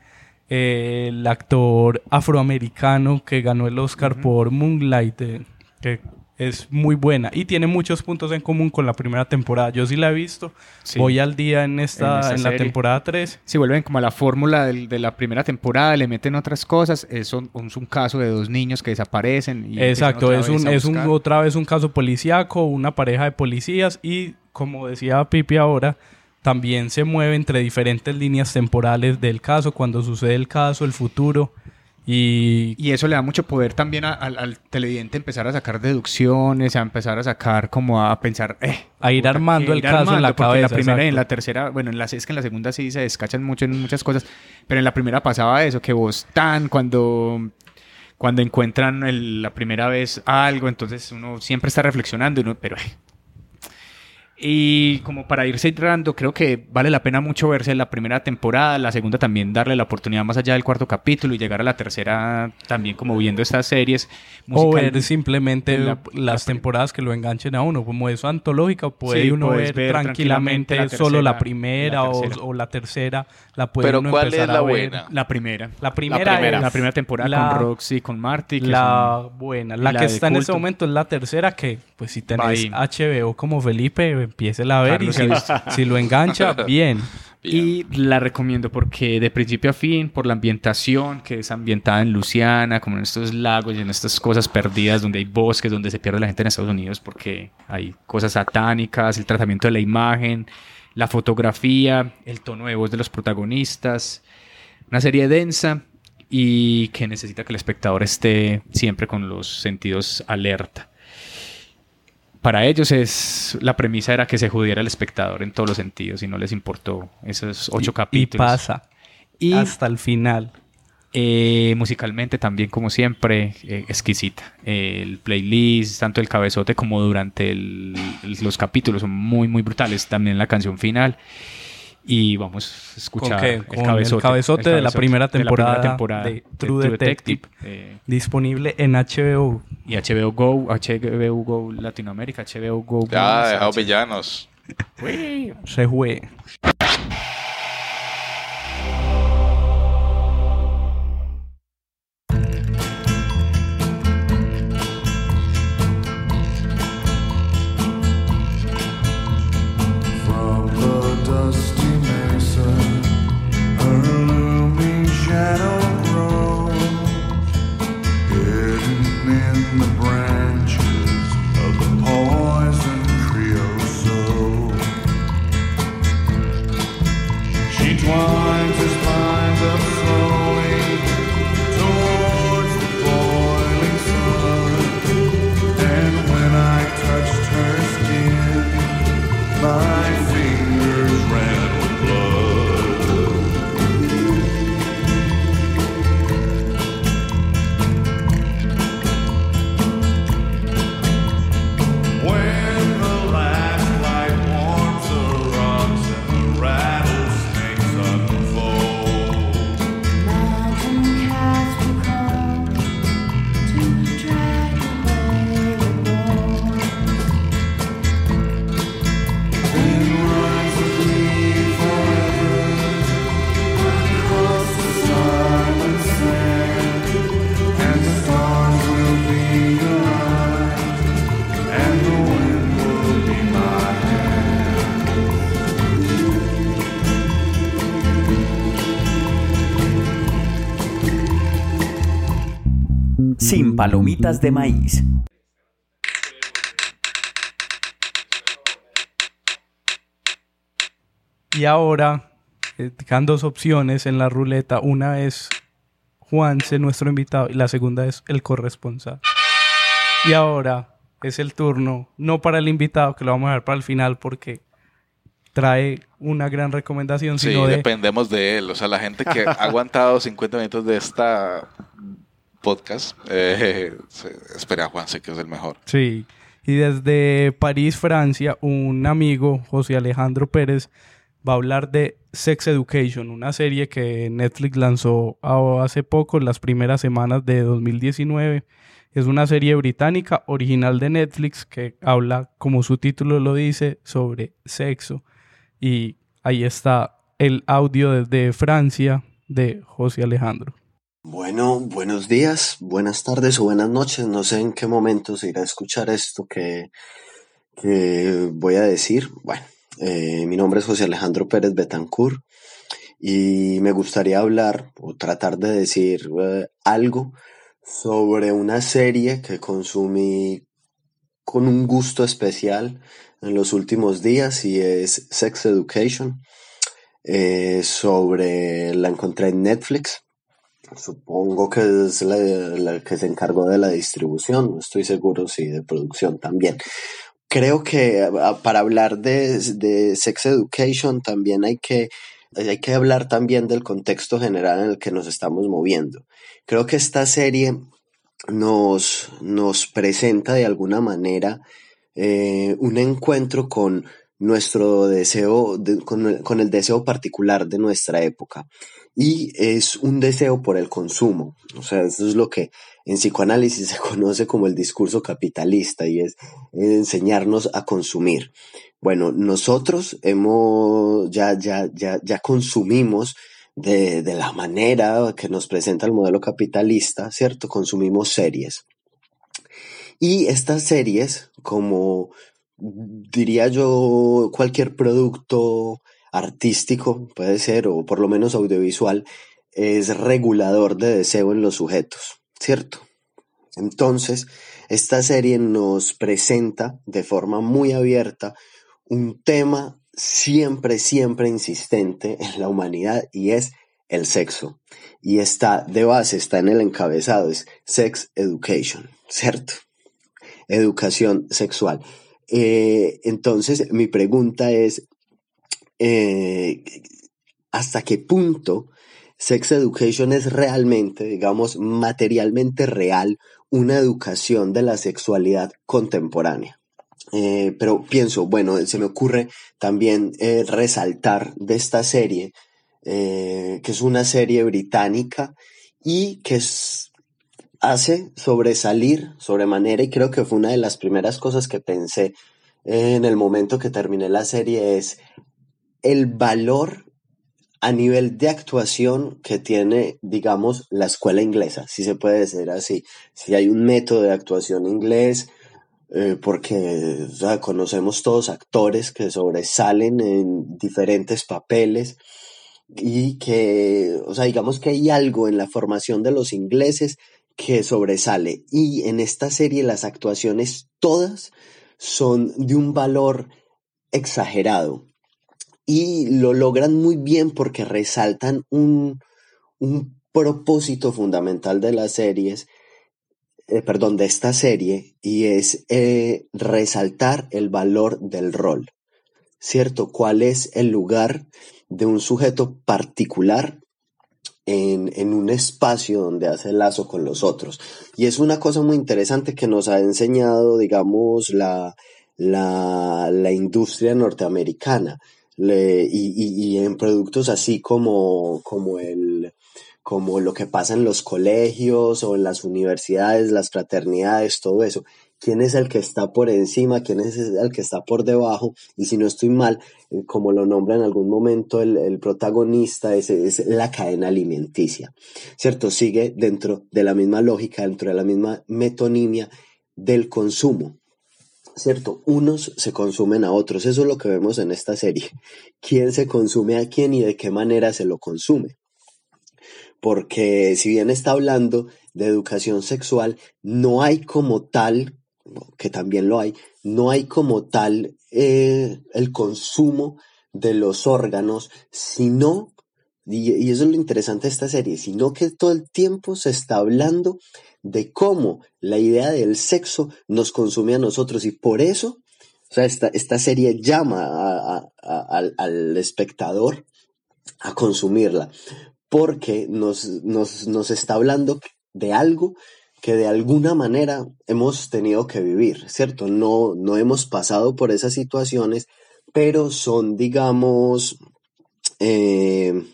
el actor afroamericano que ganó el Oscar por Moonlight, eh, que es muy buena. Y tiene muchos puntos en común con la primera temporada. Yo sí la he visto. Sí. Voy al día en esta, En la serie. temporada 3. Si vuelven como a la fórmula del- de la primera temporada, le meten otras cosas. Es un, es un caso de dos niños que desaparecen. Y Exacto, es otra un, es un, otra vez un caso policíaco, una pareja de policías y como decía Pipi ahora, también se mueve entre diferentes líneas temporales del caso, cuando sucede el caso, el futuro y Y eso le da mucho poder también a- al, al televidente empezar a sacar deducciones, a empezar a sacar como a pensar, eh, A ir armando el ir caso en la armando, cabeza, En la primera y en exacto. la tercera, bueno, en la, es que en la segunda sí se descachan mucho en muchas cosas, pero en la primera pasaba eso, que vos tan cuando cuando encuentran el- la primera vez algo, entonces uno siempre está reflexionando, y uno, pero eh, y como para ir cerrando, creo que vale la pena mucho verse la primera temporada, la segunda también darle la oportunidad más allá del cuarto capítulo y llegar a la tercera también como viendo estas series. o ver simplemente la- las la- temporadas que lo enganchen a uno, como eso antológica, puede Sí, uno ver, ver tranquilamente, tranquilamente la solo la tercera, primera, la o- tercera. O, la tercera, la puede Pero uno ¿cuál es empezar la a ver. buena? La primera. La primera, primera. es La primera temporada la- con Roxy, con Marty. que la son- buena. La, la que está en este culto. momento es la tercera que, pues si tenés ahí. HBO como Felipe, empiece a ver Carlos y si, si lo engancha, bien. Y la recomiendo porque de principio a fin, por la ambientación, que es ambientada en Luciana, como en estos lagos y en estas cosas perdidas, donde hay bosques, donde se pierde la gente en Estados Unidos, porque hay cosas satánicas, el tratamiento de la imagen, la fotografía, el tono de voz de los protagonistas. Una serie densa y que necesita que el espectador esté siempre con los sentidos alerta. Para ellos es la premisa era que se judiera el espectador en todos los sentidos y no les importó esos ocho Y- capítulos. Y pasa. Y hasta el final. eh, musicalmente también, como siempre, eh, exquisita. El playlist, tanto el cabezote como durante el- el- los capítulos, son muy, muy brutales. También la canción final. Y vamos a escuchar el, Con el cabezote, cabezote de la primera temporada de de True Detective. eh, Disponible en HBO. y HBO Go, HBO Go Latinoamérica, HBO Go. Ya, Más, dejado H- villanos. Se fue. Palomitas de maíz. Y ahora eh, quedan dos opciones en la ruleta. Una es Juanse, nuestro invitado, y la segunda es el corresponsal. Y ahora es el turno, no para el invitado, que lo vamos a dejar para el final porque trae una gran recomendación, Sí, sino de... dependemos de él. O sea, la gente que ha aguantado 50 minutos de esta podcast, eh, espera a Juanse, que es el mejor. Sí. Y desde París, Francia, un amigo, José Alejandro Pérez, va a hablar de Sex Education, una serie que Netflix lanzó hace poco, las primeras semanas de 2019. Es una serie británica original de Netflix que habla, como su título lo dice, sobre sexo. Y ahí está el audio desde Francia de José Alejandro. Bueno, buenos días, buenas tardes o buenas noches. No sé en qué momento se irá a escuchar esto que, voy a decir. Bueno, eh, mi nombre es José Alejandro Pérez Betancourt y me gustaría hablar o tratar de decir eh, algo sobre una serie que consumí con un gusto especial en los últimos días y es Sex Education. Eh, sobre la encontré en Netflix. Supongo que es la, que se encargó de la distribución, no estoy seguro si de producción también. Creo que para hablar de, de Sex Education también hay que, hay que hablar también del contexto general en el que nos estamos moviendo. Creo que esta serie nos, nos presenta de alguna manera eh, un encuentro con nuestro deseo, de- con, con el deseo particular de nuestra época. Y es un deseo por el consumo. O sea, eso es lo que en psicoanálisis se conoce como el discurso capitalista y es enseñarnos a consumir. Bueno, nosotros hemos, ya, ya, ya, ya consumimos de, de la manera que nos presenta el modelo capitalista, ¿cierto? Consumimos series. Y estas series, como diría yo, cualquier producto artístico, puede ser, o por lo menos audiovisual, es regulador de deseo en los sujetos, ¿cierto? Entonces, esta serie nos presenta de forma muy abierta un tema siempre, siempre insistente en la humanidad y es el sexo. Y está de base, está en el encabezado, es Sex Education, ¿cierto? Educación sexual. Eh, entonces, mi pregunta es, eh, ¿hasta qué punto Sex Education es realmente, digamos, materialmente real una educación de la sexualidad contemporánea? Eh, pero pienso, bueno, se me ocurre también eh, resaltar de esta serie, que es una serie británica y que hace sobresalir sobremanera y creo que fue una de las primeras cosas que pensé en el momento que terminé la serie es el valor a nivel de actuación que tiene, digamos, la escuela inglesa, si se puede decir así. Si hay un método de actuación inglés, eh, porque conocemos todos actores que sobresalen en diferentes papeles y que, o sea, digamos que hay algo en la formación de los ingleses que sobresale. Y en esta serie las actuaciones todas son de un valor exagerado y lo logran muy bien porque resaltan un, un propósito fundamental de las series, eh, perdón, de esta serie, y es eh, resaltar el valor del rol, ¿cierto? ¿Cuál es el lugar de un sujeto particular en, en un espacio donde hace lazo con los otros? Y es una cosa muy interesante que nos ha enseñado, digamos, la, la, la industria norteamericana. Le- y, y- y en productos así como, como el, como lo que pasa en los colegios o en las universidades, las fraternidades, todo eso. ¿Quién es el que está por encima? ¿Quién es el que está por debajo? Y si no estoy mal, eh, como lo nombra en algún momento el, el protagonista, es, es la cadena alimenticia, ¿cierto? Sigue dentro de la misma lógica, dentro de la misma metonimia del consumo. ¿Cierto? Unos se consumen a otros, eso es lo que vemos en esta serie. ¿Quién se consume a quién y de qué manera se lo consume? Porque si bien está hablando de educación sexual, no hay como tal, que también lo hay, no hay como tal eh, el consumo de los órganos, sino, y, eso es lo interesante de esta serie, sino que todo el tiempo se está hablando de cómo la idea del sexo nos consume a nosotros y por eso, o sea, esta, esta serie llama al espectador a consumirla, porque nos, nos, nos está hablando de algo que de alguna manera hemos tenido que vivir, ¿cierto? No, no hemos pasado por esas situaciones, pero son, digamos, eh,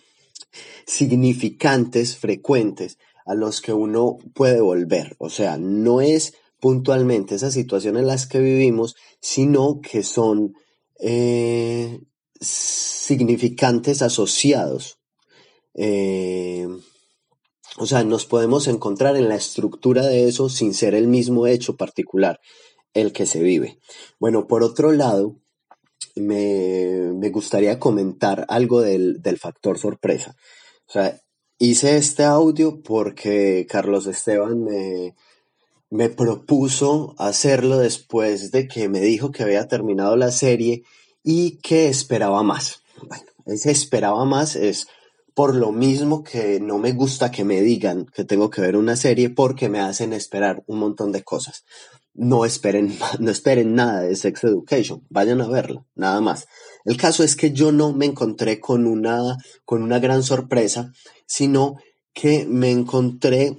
significantes, frecuentes, a los que uno puede volver. O sea, no es puntualmente esa situación en las que vivimos, sino que son eh, significantes asociados. Eh, o sea, nos podemos encontrar en la estructura de eso sin ser el mismo hecho particular el que se vive. Bueno, por otro lado, me, me gustaría comentar algo del, del factor sorpresa. O sea, hice este audio porque Carlos Esteban me, me propuso hacerlo después de que me dijo que había terminado la serie y que esperaba más. Bueno, ese esperaba más es por lo mismo que no me gusta que me digan que tengo que ver una serie porque me hacen esperar un montón de cosas. No esperen, no esperen nada de Sex Education, vayan a verla, nada más. El caso es que yo no me encontré con una, con una gran sorpresa, sino que me encontré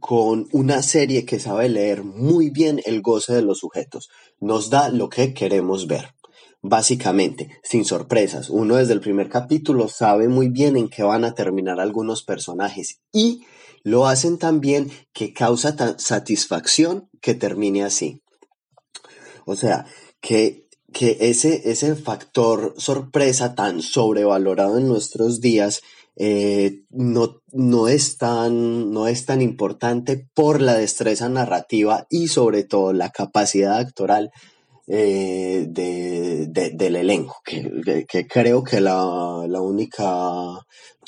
con una serie que sabe leer muy bien el goce de los sujetos. Nos da lo que queremos ver. Básicamente, sin sorpresas. Uno desde el primer capítulo sabe muy bien en qué van a terminar algunos personajes y lo hacen tan bien que causa satisfacción que termine así. O sea, que, que ese, ese factor sorpresa tan sobrevalorado en nuestros días eh, no, no, es tan, no es tan importante por la destreza narrativa y sobre todo la capacidad actoral eh, de, de- del elenco, que, que- creo que la, la única,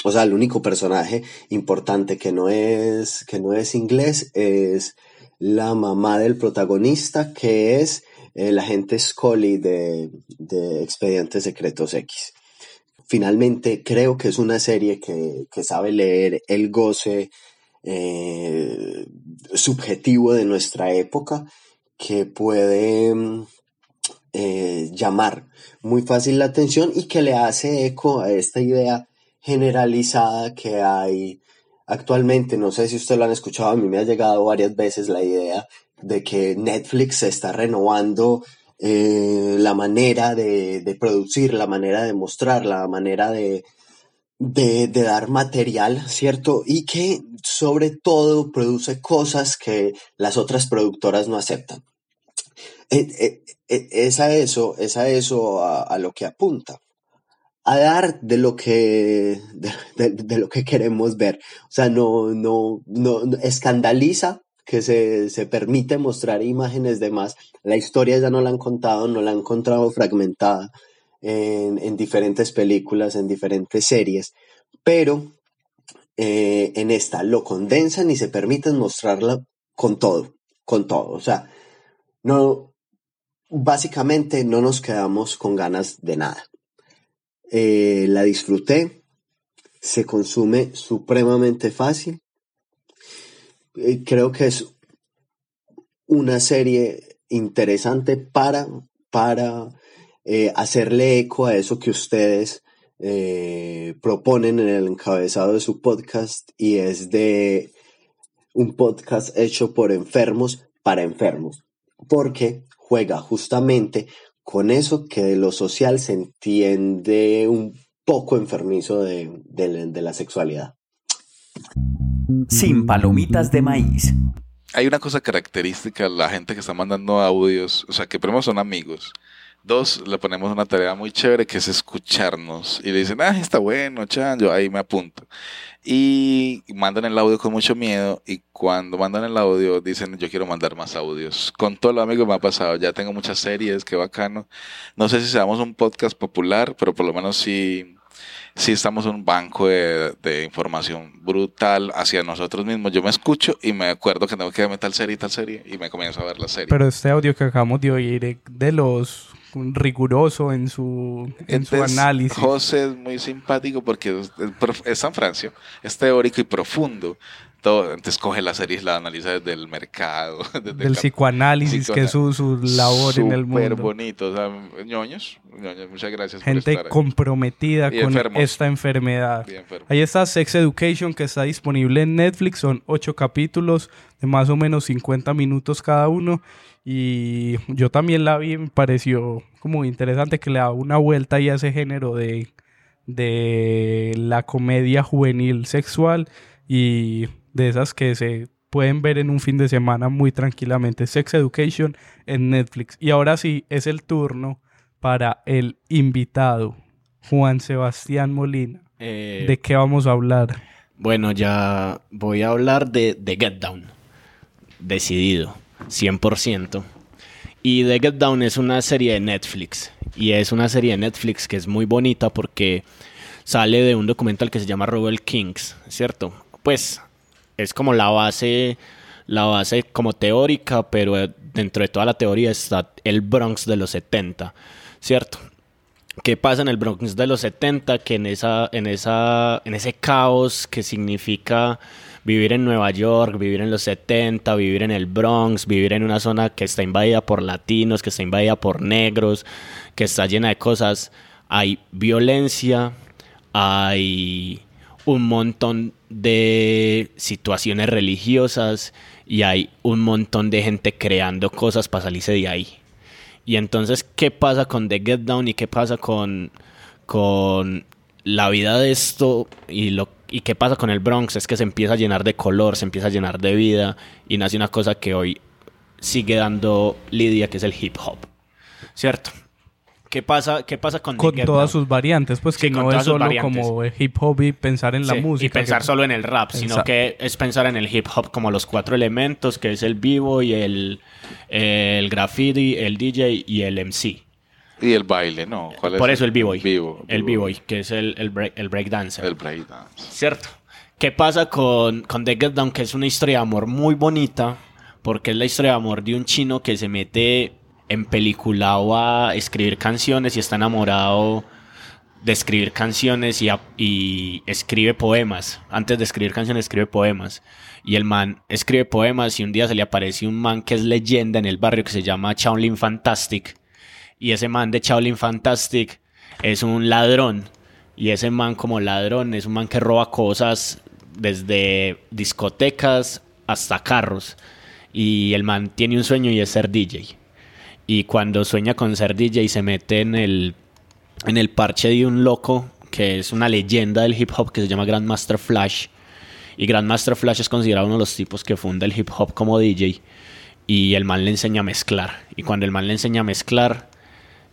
o sea, el único personaje importante que no es, que no es inglés es la mamá del protagonista, que es el agente Scully de, de Expedientes Secretos X. Finalmente, creo que es una serie que, que sabe leer el goce eh, subjetivo de nuestra época, que puede eh, llamar muy fácil la atención y que le hace eco a esta idea generalizada que hay actualmente. No sé si usted lo han escuchado, a mí me ha llegado varias veces la idea de que Netflix se está renovando eh, la manera de, de producir, la manera de mostrar, la manera de, de, de dar material, ¿cierto? Y que sobre todo produce cosas que las otras productoras no aceptan. Eh, es a eso, es a eso a, lo que apunta. A dar de lo que, de, lo que queremos ver. O sea, no, no, no- escandaliza que se, se permite mostrar imágenes de más. La historia ya no la han contado, no la han encontrado fragmentada en, en diferentes películas, en diferentes series, pero eh, en esta lo condensan y se permiten mostrarla con todo, con todo. O sea, no, básicamente no nos quedamos con ganas de nada. Eh, la disfruté, se consume supremamente fácil. Eh, creo que es una serie interesante para, para eh, hacerle eco a eso que ustedes eh, proponen en el encabezado de su podcast y es de un podcast hecho por enfermos para enfermos, porque juega justamente con eso que de lo social se entiende un poco enfermizo de, de- de la sexualidad. Sin palomitas de maíz. Hay una cosa característica, la gente que está mandando audios, o sea, que primero son amigos. Dos, le ponemos una tarea muy chévere que es escucharnos. Y le dicen, ah, está bueno, chan, yo ahí me apunto. Y mandan el audio con mucho miedo. Y cuando mandan el audio, dicen, yo quiero mandar más audios. Con todos los amigos me ha pasado, ya tengo muchas series, qué bacano. No sé si seamos un podcast popular, pero por lo menos sí sí estamos un banco de, de información brutal hacia nosotros mismos. Yo me escucho y me acuerdo que tengo que verme tal serie y tal serie y me comienzo a ver la serie. Pero este audio que acabamos de oír de los riguroso en su, en su Entonces, análisis. José es muy simpático porque es, es prof- es San Francisco, es teórico y profundo. Todo, entonces coge la serie y la analiza desde el mercado, desde el del cap- psicoanálisis, que es su, su labor en el Súper mundo. bonito, o sea, ñoños, ñoños, muchas gracias por Gente estar comprometida con esta enfermedad. Ahí está Sex Education que está disponible en Netflix. Son ocho capítulos de más o menos 50 minutos cada uno. Y yo también la vi, me pareció como interesante que le da una vuelta ahí a ese género de, de la comedia juvenil sexual y de esas que se pueden ver en un fin de semana muy tranquilamente. Sex Education en Netflix. Y ahora sí, es el turno para el invitado, Juan Sebastián Molina. Eh, ¿De qué vamos a hablar? Bueno, ya voy a hablar de, de Get Down. Decidido, 100%. Y The Get Down es una serie de Netflix. Y es una serie de Netflix que es muy bonita porque sale de un documental que se llama Rebel Kings, ¿cierto? Pues es como la base, la base como teórica, pero dentro de toda la teoría está el Bronx de los 70, ¿cierto? ¿Qué pasa en el Bronx de los 70? Que en, esa, en, esa, en ese caos que significa vivir en Nueva York, vivir en los 70, vivir en el Bronx, vivir en una zona que está invadida por latinos, que está invadida por negros, que está llena de cosas, hay violencia, hay un montón de situaciones religiosas y hay un montón de gente creando cosas para salirse de ahí. Y entonces, ¿qué pasa con The Get Down y qué pasa con, con la vida de esto y, lo, y qué pasa con el Bronx? Es que se empieza a llenar de color, se empieza a llenar de vida y nace una cosa que hoy sigue dando Lidia, que es el hip hop. ¿Cierto? ¿Qué pasa, qué pasa con, The Con Get todas Down? sus variantes, pues que Sí, no todas es sus solo variantes. como hip hop y pensar en la música. Y pensar que- solo en el rap, sino que es pensar en el hip hop como los cuatro elementos, que es el vivo y el, el graffiti, el DJ y el MC. Y el baile, ¿no? ¿Cuál es Por eso el b-boy. Vivo. El b-boy, que es el, el, break, el breakdancer. El breakdance. ¿Cierto? ¿Qué pasa con, con The Get Down? Que es una historia de amor muy bonita, porque es la historia de amor de un chino que se mete en peliculado a escribir canciones y está enamorado de escribir canciones y, y escribe poemas. Antes de escribir canciones, escribe poemas. Y el man escribe poemas y un día se le aparece un man que es leyenda en el barrio que se llama Shaolin Fantastic. Y ese man de Shaolin Fantastic es un ladrón. Y ese man como ladrón es un man que roba cosas desde discotecas hasta carros. Y el man tiene un sueño y es ser DJ. Y cuando sueña con ser DJ se mete en el, en el parche de un loco que es una leyenda del hip hop que se llama Grandmaster Flash. Y Grandmaster Flash es considerado uno de los tipos que funda el hip hop como DJ. Y el man le enseña a mezclar. Y cuando el man le enseña a mezclar,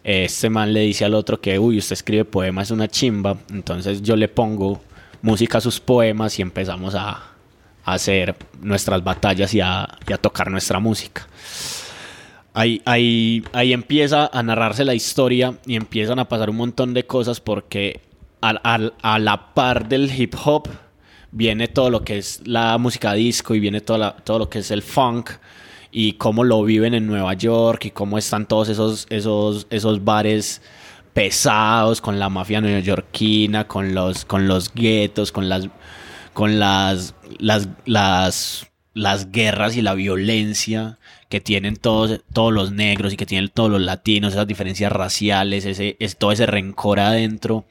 este man le dice al otro que, uy, usted escribe poemas, es una chimba. Entonces yo le pongo música a sus poemas y empezamos a, a hacer nuestras batallas y a, y a tocar nuestra música. Ahí, ahí, ahí empieza a narrarse la historia y empiezan a pasar un montón de cosas porque al- al- a la par del hip hop viene todo lo que es la música disco y viene toda la- todo lo que es el funk y cómo lo viven en Nueva York y cómo están todos esos, esos, esos bares pesados con la mafia neoyorquina, con los, con los guetos, con las con las, las, las, las guerras y la violencia que tienen todos, todos los negros y que tienen todos los latinos, esas diferencias raciales, ese, es, todo ese rencor adentro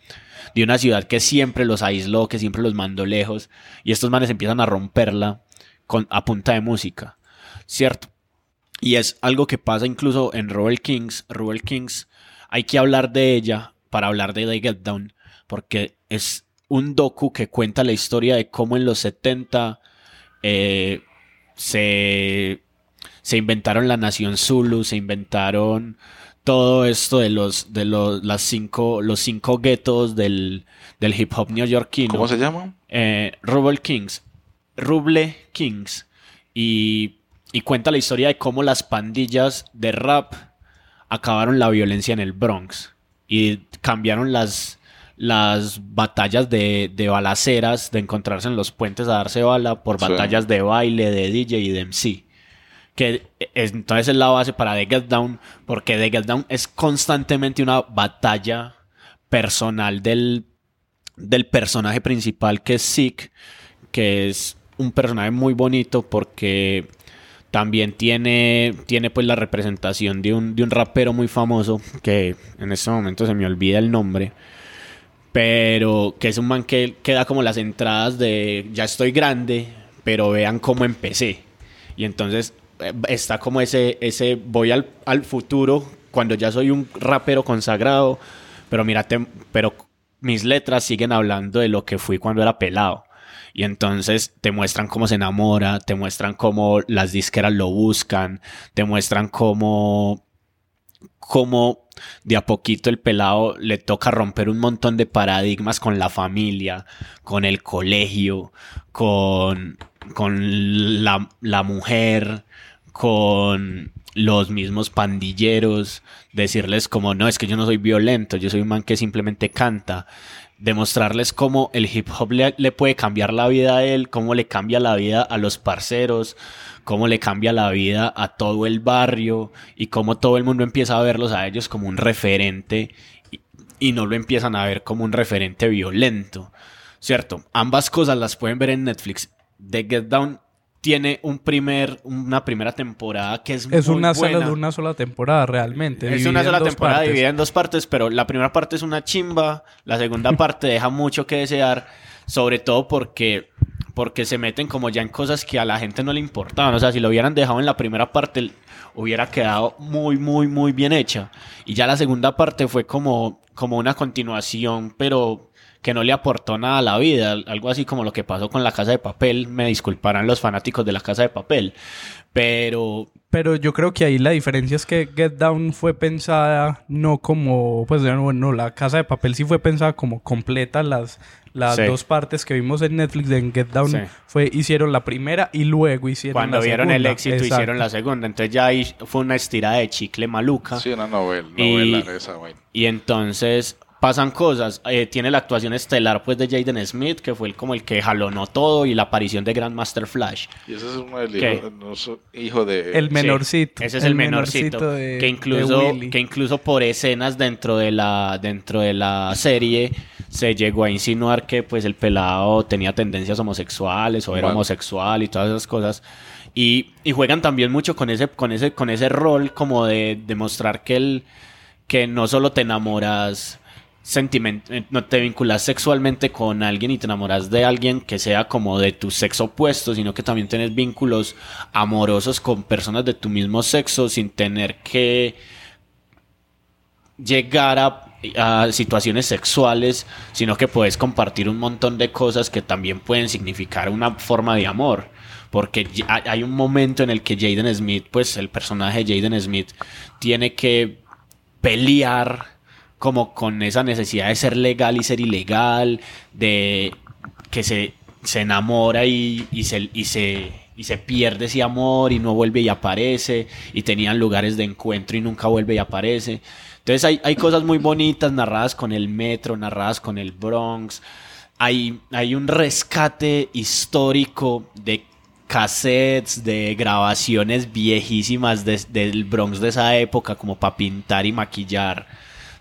de una ciudad que siempre los aisló, que siempre los mandó lejos, y estos manes empiezan a romperla con, a punta de música, ¿cierto? Y es algo que pasa incluso en Rebel Kings. Rebel Kings, hay que hablar de ella para hablar de The Get Down, porque es un docu que cuenta la historia de cómo en los 70 eh, se, se inventaron la nación Zulu, se inventaron todo esto de los de los las cinco los cinco guetos del, del hip hop neoyorquino. ¿Cómo se llama? Eh, Rubble Kings. Ruble Kings. Y, y cuenta la historia de cómo las pandillas de rap acabaron la violencia en el Bronx. Y cambiaron las, las batallas de, de balaceras, de encontrarse en los puentes a darse bala por Sí. batallas de baile, de DJ y de MC. Que es- entonces es la base para The Get Down, porque The Get Down es constantemente una batalla personal del, del personaje principal que es Zeke, que es un personaje muy bonito porque también tiene, tiene pues la representación de un, de un rapero muy famoso que en este momento se me olvida el nombre. Pero que es un man que, que da como las entradas de ya estoy grande, pero vean cómo empecé. Y entonces está como ese, ese voy al, al futuro cuando ya soy un rapero consagrado, pero mírate, pero mis letras siguen hablando de lo que fui cuando era pelado. Y entonces te muestran cómo se enamora, te muestran cómo las disqueras lo buscan, te muestran cómo, cómo de a poquito el pelado le toca romper un montón de paradigmas con la familia, con el colegio, con, con la, la mujer, con los mismos pandilleros, decirles como no, es que yo no soy violento, yo soy un man que simplemente canta, demostrarles cómo el hip hop le, puede cambiar la vida a él, cómo le cambia la vida a los parceros, cómo le cambia la vida a todo el barrio y cómo todo el mundo empieza a verlos a ellos como un referente y, y no lo empiezan a ver como un referente violento, ¿cierto? Ambas cosas las pueden ver en Netflix. The Get Down tiene un primer, una primera temporada que es, Es muy una, sola, buena. una sola temporada realmente. Es una sola temporada dividida en dos partes, pero la primera parte es una chimba, la segunda parte deja mucho que desear, sobre todo porque, porque se meten como ya en cosas que a la gente no le importaban. O sea, si lo hubieran dejado en la primera parte, hubiera quedado muy, muy, muy bien hecha. Y ya la segunda parte fue como, como una continuación, pero que no le aportó nada a la vida. Algo así como lo que pasó con La Casa de Papel. Me disculparán los fanáticos de La Casa de Papel. Pero Pero yo creo que ahí la diferencia es que Get Down fue pensada no como, pues no, no, la casa de papel sí fue pensada como completa las, las Sí. dos partes que vimos en Netflix en Get Down Sí. fue hicieron la primera y luego hicieron cuando la vieron el éxito Exacto. hicieron la segunda. Entonces ya ahí fue una estirada de chicle maluca. Sí, una novela, Y- novela esa, güey. Y entonces pasan cosas. Eh, tiene la actuación estelar pues de Jaden Smith, que fue el, como el que jalonó todo, y la aparición de Grandmaster Flash. Y ese es uno del hijo, no, so- hijo de... El menorcito. Sí, ese es el, el menorcito. menorcito de- que incluso, que incluso por escenas dentro de la, dentro de la serie se llegó a insinuar que pues el pelado tenía tendencias homosexuales o era Bueno. homosexual y todas esas cosas. Y, y juegan también mucho con ese, con ese, con ese rol como de demostrar que el, que no solo te enamoras eh, no te vinculas sexualmente con alguien y te enamoras de alguien que sea como de tu sexo opuesto, sino que también tienes vínculos amorosos con personas de tu mismo sexo sin tener que llegar a, a situaciones sexuales, sino que puedes compartir un montón de cosas que también pueden significar una forma de amor. Porque hay- un momento en el que Jaden Smith, pues el personaje de Jaden Smith, tiene que pelear como con esa necesidad de ser legal y ser ilegal, de que se, se enamora y, y se, y, se, y se pierde ese amor y no vuelve y aparece, y tenían lugares de encuentro y nunca vuelve y aparece. Entonces hay, hay cosas muy bonitas narradas con el metro, narradas con el Bronx. Hay, hay un rescate histórico de cassettes, de grabaciones viejísimas de- del Bronx de esa época, como para pintar y maquillar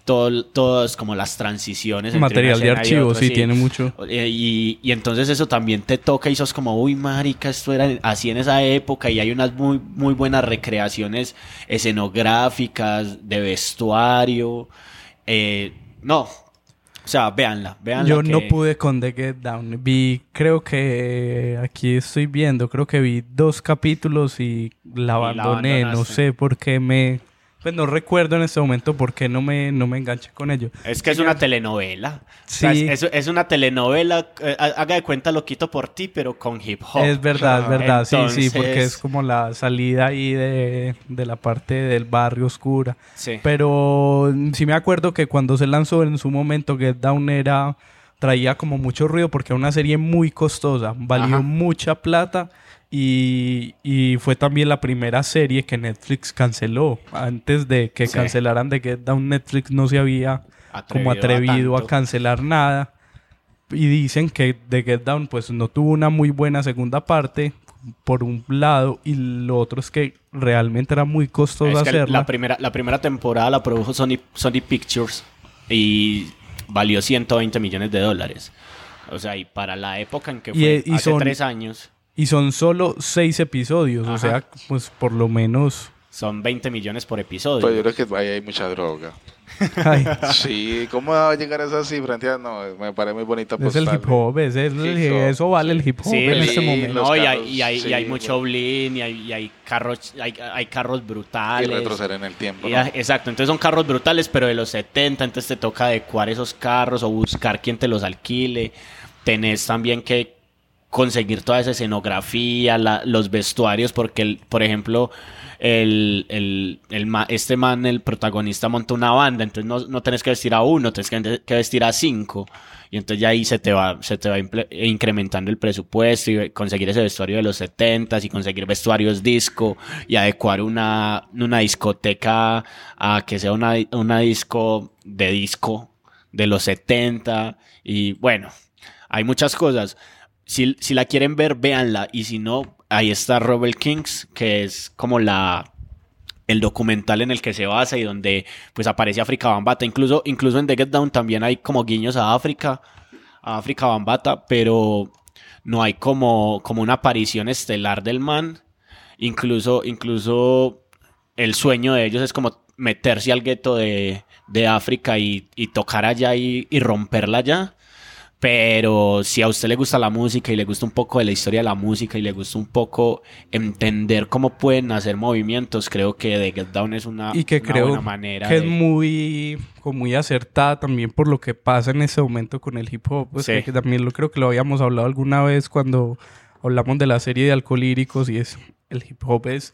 todo, todas como las transiciones. Material de archivo, sí, tiene mucho. Eh, Y, y entonces eso también te toca y sos como, uy, marica, esto era así en esa época y hay unas muy, muy buenas recreaciones escenográficas, de vestuario. Eh, no, o sea, véanla, véanla. Yo que- no pude con The Get Down. Vi, creo que aquí estoy viendo, creo que vi dos capítulos y la abandoné. no sé por qué me. Pues no recuerdo en este momento por qué no me, no me enganché con ello. Es que es una telenovela. O sea, Sí. es, es- una telenovela, eh, haga de cuenta lo quito por ti, pero con hip hop. Es verdad, es verdad. Sí, sí, porque es como la salida ahí de, de la parte del barrio oscura. Sí. Pero mm, sí me acuerdo que cuando se lanzó en su momento Get Down era traía como mucho ruido porque era una serie muy costosa, valió Ajá. mucha plata y, y fue también la primera serie que Netflix canceló. Antes de que Sí. cancelaran de Get Down, Netflix no se había Atrevido como atrevido a, cancelar nada. Y dicen que The Get Down pues no tuvo una muy buena segunda parte por un lado y lo otro es que realmente era muy costoso Es que hacerla. la, primera, la primera temporada la produjo Sony, Sony Pictures y valió 120 millones de dólares. O sea, y para la época en que fue, eh, y hace son- tres años, Y son solo seis episodios, o sea, pues por lo menos... son 20 millones por episodio. Pues yo creo que ahí hay mucha droga. ay, Sí, ¿cómo va a llegar a esa cifra? No, me parece muy bonita es el hip hop, es el- Hip hop, eso vale el hip hop Sí, en este sí, momento. no, y hay, carros, y hay, y hay sí, mucho bueno. bling, y hay, y hay carros, hay, hay carros Y brutales. retroceder en el tiempo. Y exacto, entonces son carros brutales, pero de los 70, entonces te toca adecuar esos carros o buscar quien te los alquile. Tenés también que conseguir toda esa escenografía, la- los vestuarios, porque, el- por ejemplo, el, el- el este man, el protagonista, monta una banda, entonces no, no tenés que vestir a uno, tenés que, que vestir a cinco. Y entonces ya ahí se te va, se te va imple- incrementando el presupuesto y conseguir ese vestuario de los 70 y conseguir vestuarios disco y adecuar una, una discoteca a que sea una, una disco de disco de los 70 y bueno, hay muchas cosas. Si, si la quieren ver, véanla y si no, ahí está Robert Kings, que es como la el documental en el que se basa y donde pues aparece África Bambata. Incluso, incluso en The Get Down también hay como guiños a África, a África Bambata, pero no hay como, como una aparición estelar del man. Incluso, incluso el sueño de ellos es como meterse al gueto de, de África y, y tocar allá y romperla allá. Pero si a usted le gusta la música y le gusta un poco de la historia de la música y le gusta un poco entender cómo pueden hacer movimientos, creo que The Get Down es una, y que una creo buena manera que es muy muy acertada también por lo que pasa en ese momento con el hip hop pues, Sí. que también lo creo que lo habíamos hablado alguna vez cuando hablamos de la serie de alcohólíricos y es el hip hop es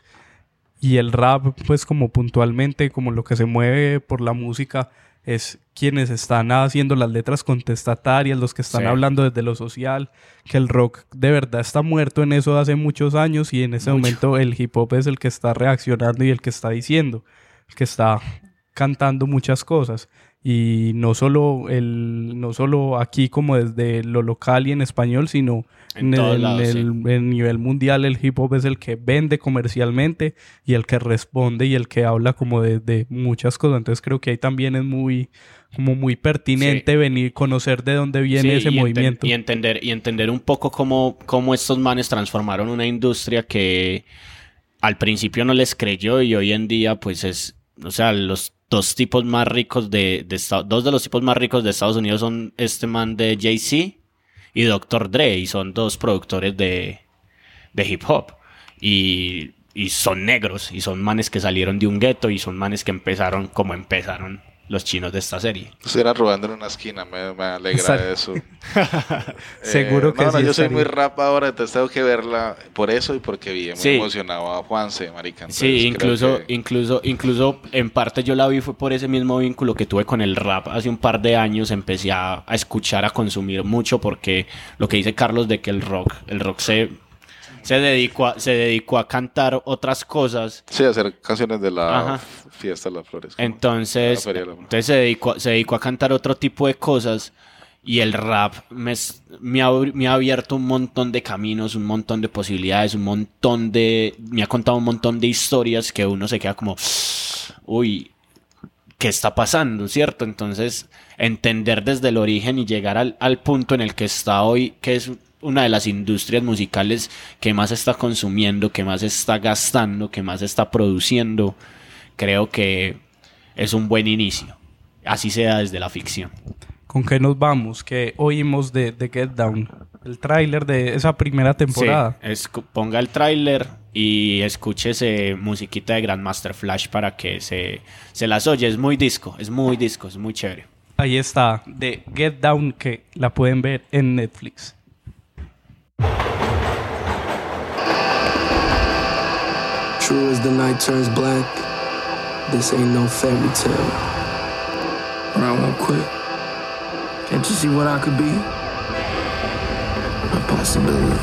y el rap pues como puntualmente como lo que se mueve por la música es quienes están haciendo las letras contestatarias, los que están Sí. hablando desde lo social, que el rock de verdad está muerto en eso hace muchos años y en ese Mucho. momento el hip hop es el que está reaccionando y el que está diciendo, el que está cantando muchas cosas y no solo el no solo aquí como desde lo local y en español sino En en, el, lados, sí. el- nivel mundial el hip hop es el que vende comercialmente y el que responde y el que habla como de, de muchas cosas. Entonces creo que ahí también es muy como muy pertinente venir conocer de dónde viene Sí, ese y enten- movimiento. y entender, y entender un poco cómo, cómo estos manes transformaron una industria que al principio no les creyó y hoy en día pues es, o sea, los dos tipos más ricos de, de dos de los tipos más ricos de Estados Unidos son este man de Jay-Z y Dr. Dre y son dos productores de, de hip hop y, y son negros y son manes que salieron de un gueto y son manes que empezaron como empezaron los chinos de esta serie. Estuviera robando en una esquina, me, me alegra Exacto. eso. Seguro que no, no, sí yo soy muy rap ahora, entonces tengo que verla por eso y porque vi muy Sí. emocionado a Juanse, marica. Sí, incluso, que- incluso, incluso en parte yo la vi fue por ese mismo vínculo que tuve con el rap hace un par de años. Empecé a, a escuchar, a consumir mucho porque lo que dice Carlos de que el rock, el rock se, se dedicó a, se dedicó a cantar otras cosas. Sí, hacer canciones de la Ajá. fiesta de las flores. Entonces, la la- entonces se dedicó, se dedicó a cantar otro tipo de cosas. Y el rap me, ha, me ha abierto un montón de caminos, un montón de posibilidades, un montón de... Me ha contado un montón de historias que uno se queda como... Uy, ¿qué está pasando? ¿Cierto? Entonces, entender desde el origen y llegar al, al punto en el que está hoy, que es una de las industrias musicales que más está consumiendo, que más está gastando, que más está produciendo, creo que es un buen inicio. Así sea desde la ficción. con qué nos vamos que oímos de, de Get Down el tráiler de esa primera temporada Sí, ponga el tráiler y escúchese musiquita de Grandmaster Flash para que se, se las oye. Es muy disco, es muy disco, es muy chévere. Ahí está, de Get Down, que la pueden ver en Netflix. True as the night turns black, this ain't no fairy tale. But I won't quit. Can't you see what I could be? A possibility.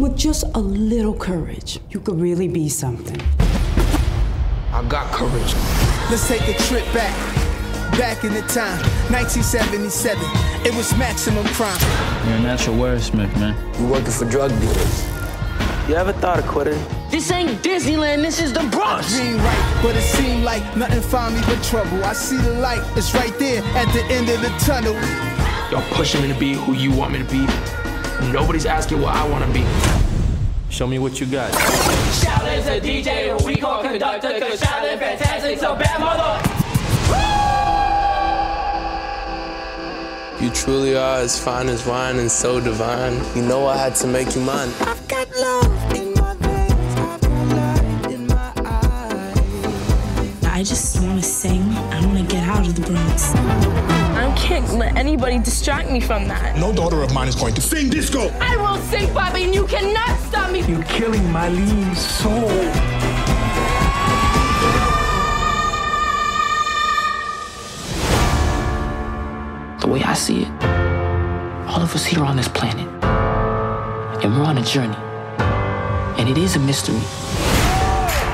With just a little courage, you could really be something. I got courage. Let's take a trip back. Back in the time, 1977. It was maximum crime. You're a natural wordsmith, man. You working for drug dealers. You ever thought of quitting? This ain't Disneyland, this is the Bronx. Dream right, but it seemed like nothing found me but trouble. I see the light, it's right there at the end of the tunnel. Y'all pushing me to be who you want me to be. Nobody's asking what I want to be. Show me what you got. Shaolin's a DJ, we call conductor, cause Shaolin fantastic, so bad mother. You truly are as fine as wine and so divine. You know I had to make you mine. I've got love in my veins, I've got light in my eyes. I just want to sing. I want to get out of the Bronx. I can't let anybody distract me from that. No daughter of mine is going to sing disco. I will sing, Bobby, and you cannot stop me. You're killing my lean soul. Of us here on this planet, and we're on a journey. And it is a mystery.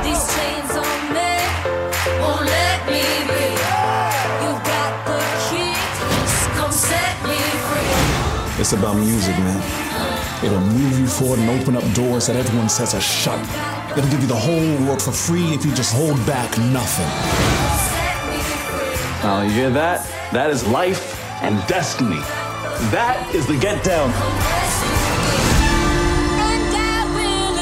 These chains on me won't let me be. You've got the key, just come set me free. It's about music, man. It'll move you forward and open up doors that everyone says are shut. It'll give you the whole world for free if you just hold back nothing. Now, oh, you hear that? That is life and destiny. That is the get down. And I will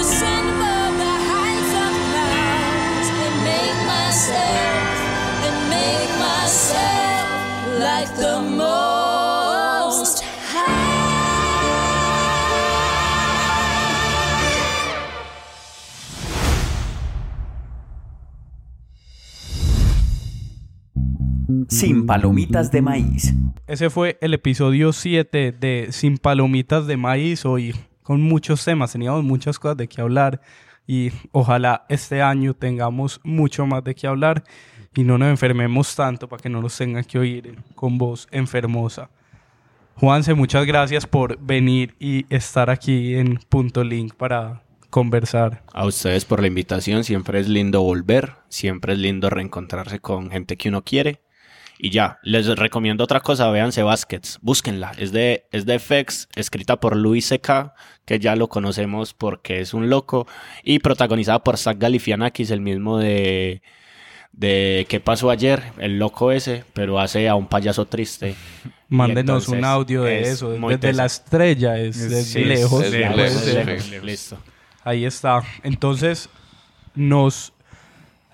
Sin palomitas de maíz. Ese fue el episodio 7 de Sin Palomitas de Maíz. Hoy con muchos temas, teníamos muchas cosas de qué hablar y ojalá este año tengamos mucho más de qué hablar y no nos enfermemos tanto para que no nos tengan que oír con voz enfermosa. Juanse, muchas gracias por venir y estar aquí en Punto Link para conversar. A ustedes por la invitación, siempre es lindo volver, siempre es lindo reencontrarse con gente que uno quiere. Y ya, les recomiendo otra cosa, véanse Baskets, búsquenla, es de, es de FX, escrita por Luis C.K., que ya lo conocemos porque es un loco, y protagonizada por Zach Galifianakis, el mismo de, de ¿Qué pasó ayer? El loco ese, pero hace a un payaso triste. Mándenos entonces un audio de es eso, desde la estrella, es Es- desde sí, lejos. lejos, sí, listo. Ahí está. Entonces, nos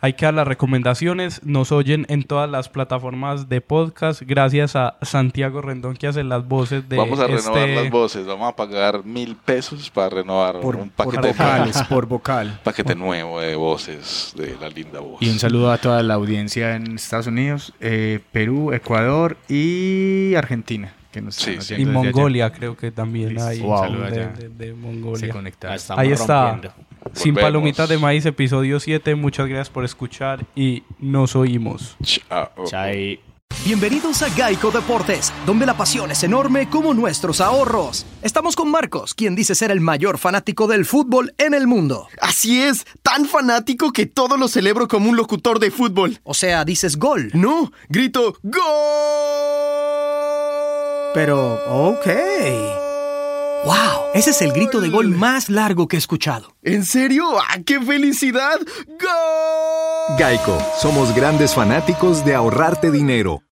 hay que dar las recomendaciones. Nos oyen en todas las plataformas de podcast. Gracias a Santiago Rendón que hace las voces de Vamos a renovar este- las voces. Vamos a pagar mil pesos para renovar Por- un por paquete vocales, nuevo. por vocal. paquete nuevo de voces de la linda voz. Y un saludo a toda la audiencia en Estados Unidos, eh, Perú, Ecuador y Argentina. Que nos están Y oyendo desde allá. Mongolia creo que también Listo. hay Un saludo de, allá. de- de Mongolia. Se estamos Ahí está. Sin palomitas de maíz, episodio 7. Muchas gracias por escuchar y nos oímos. Chai. Bienvenidos a Geico Deportes, donde la pasión es enorme como nuestros ahorros. Estamos con Marcos, quien dice ser el mayor fanático del fútbol en el mundo. Así es, tan fanático que todo lo celebro como un locutor de fútbol. O sea, dices gol. No, grito ¡Gol! Pero, ok. ¡Wow! Ese es el grito de gol más largo que he escuchado. ¿En serio? ¡Ah, qué felicidad! ¡Gol! Geico, somos grandes fanáticos de ahorrarte dinero.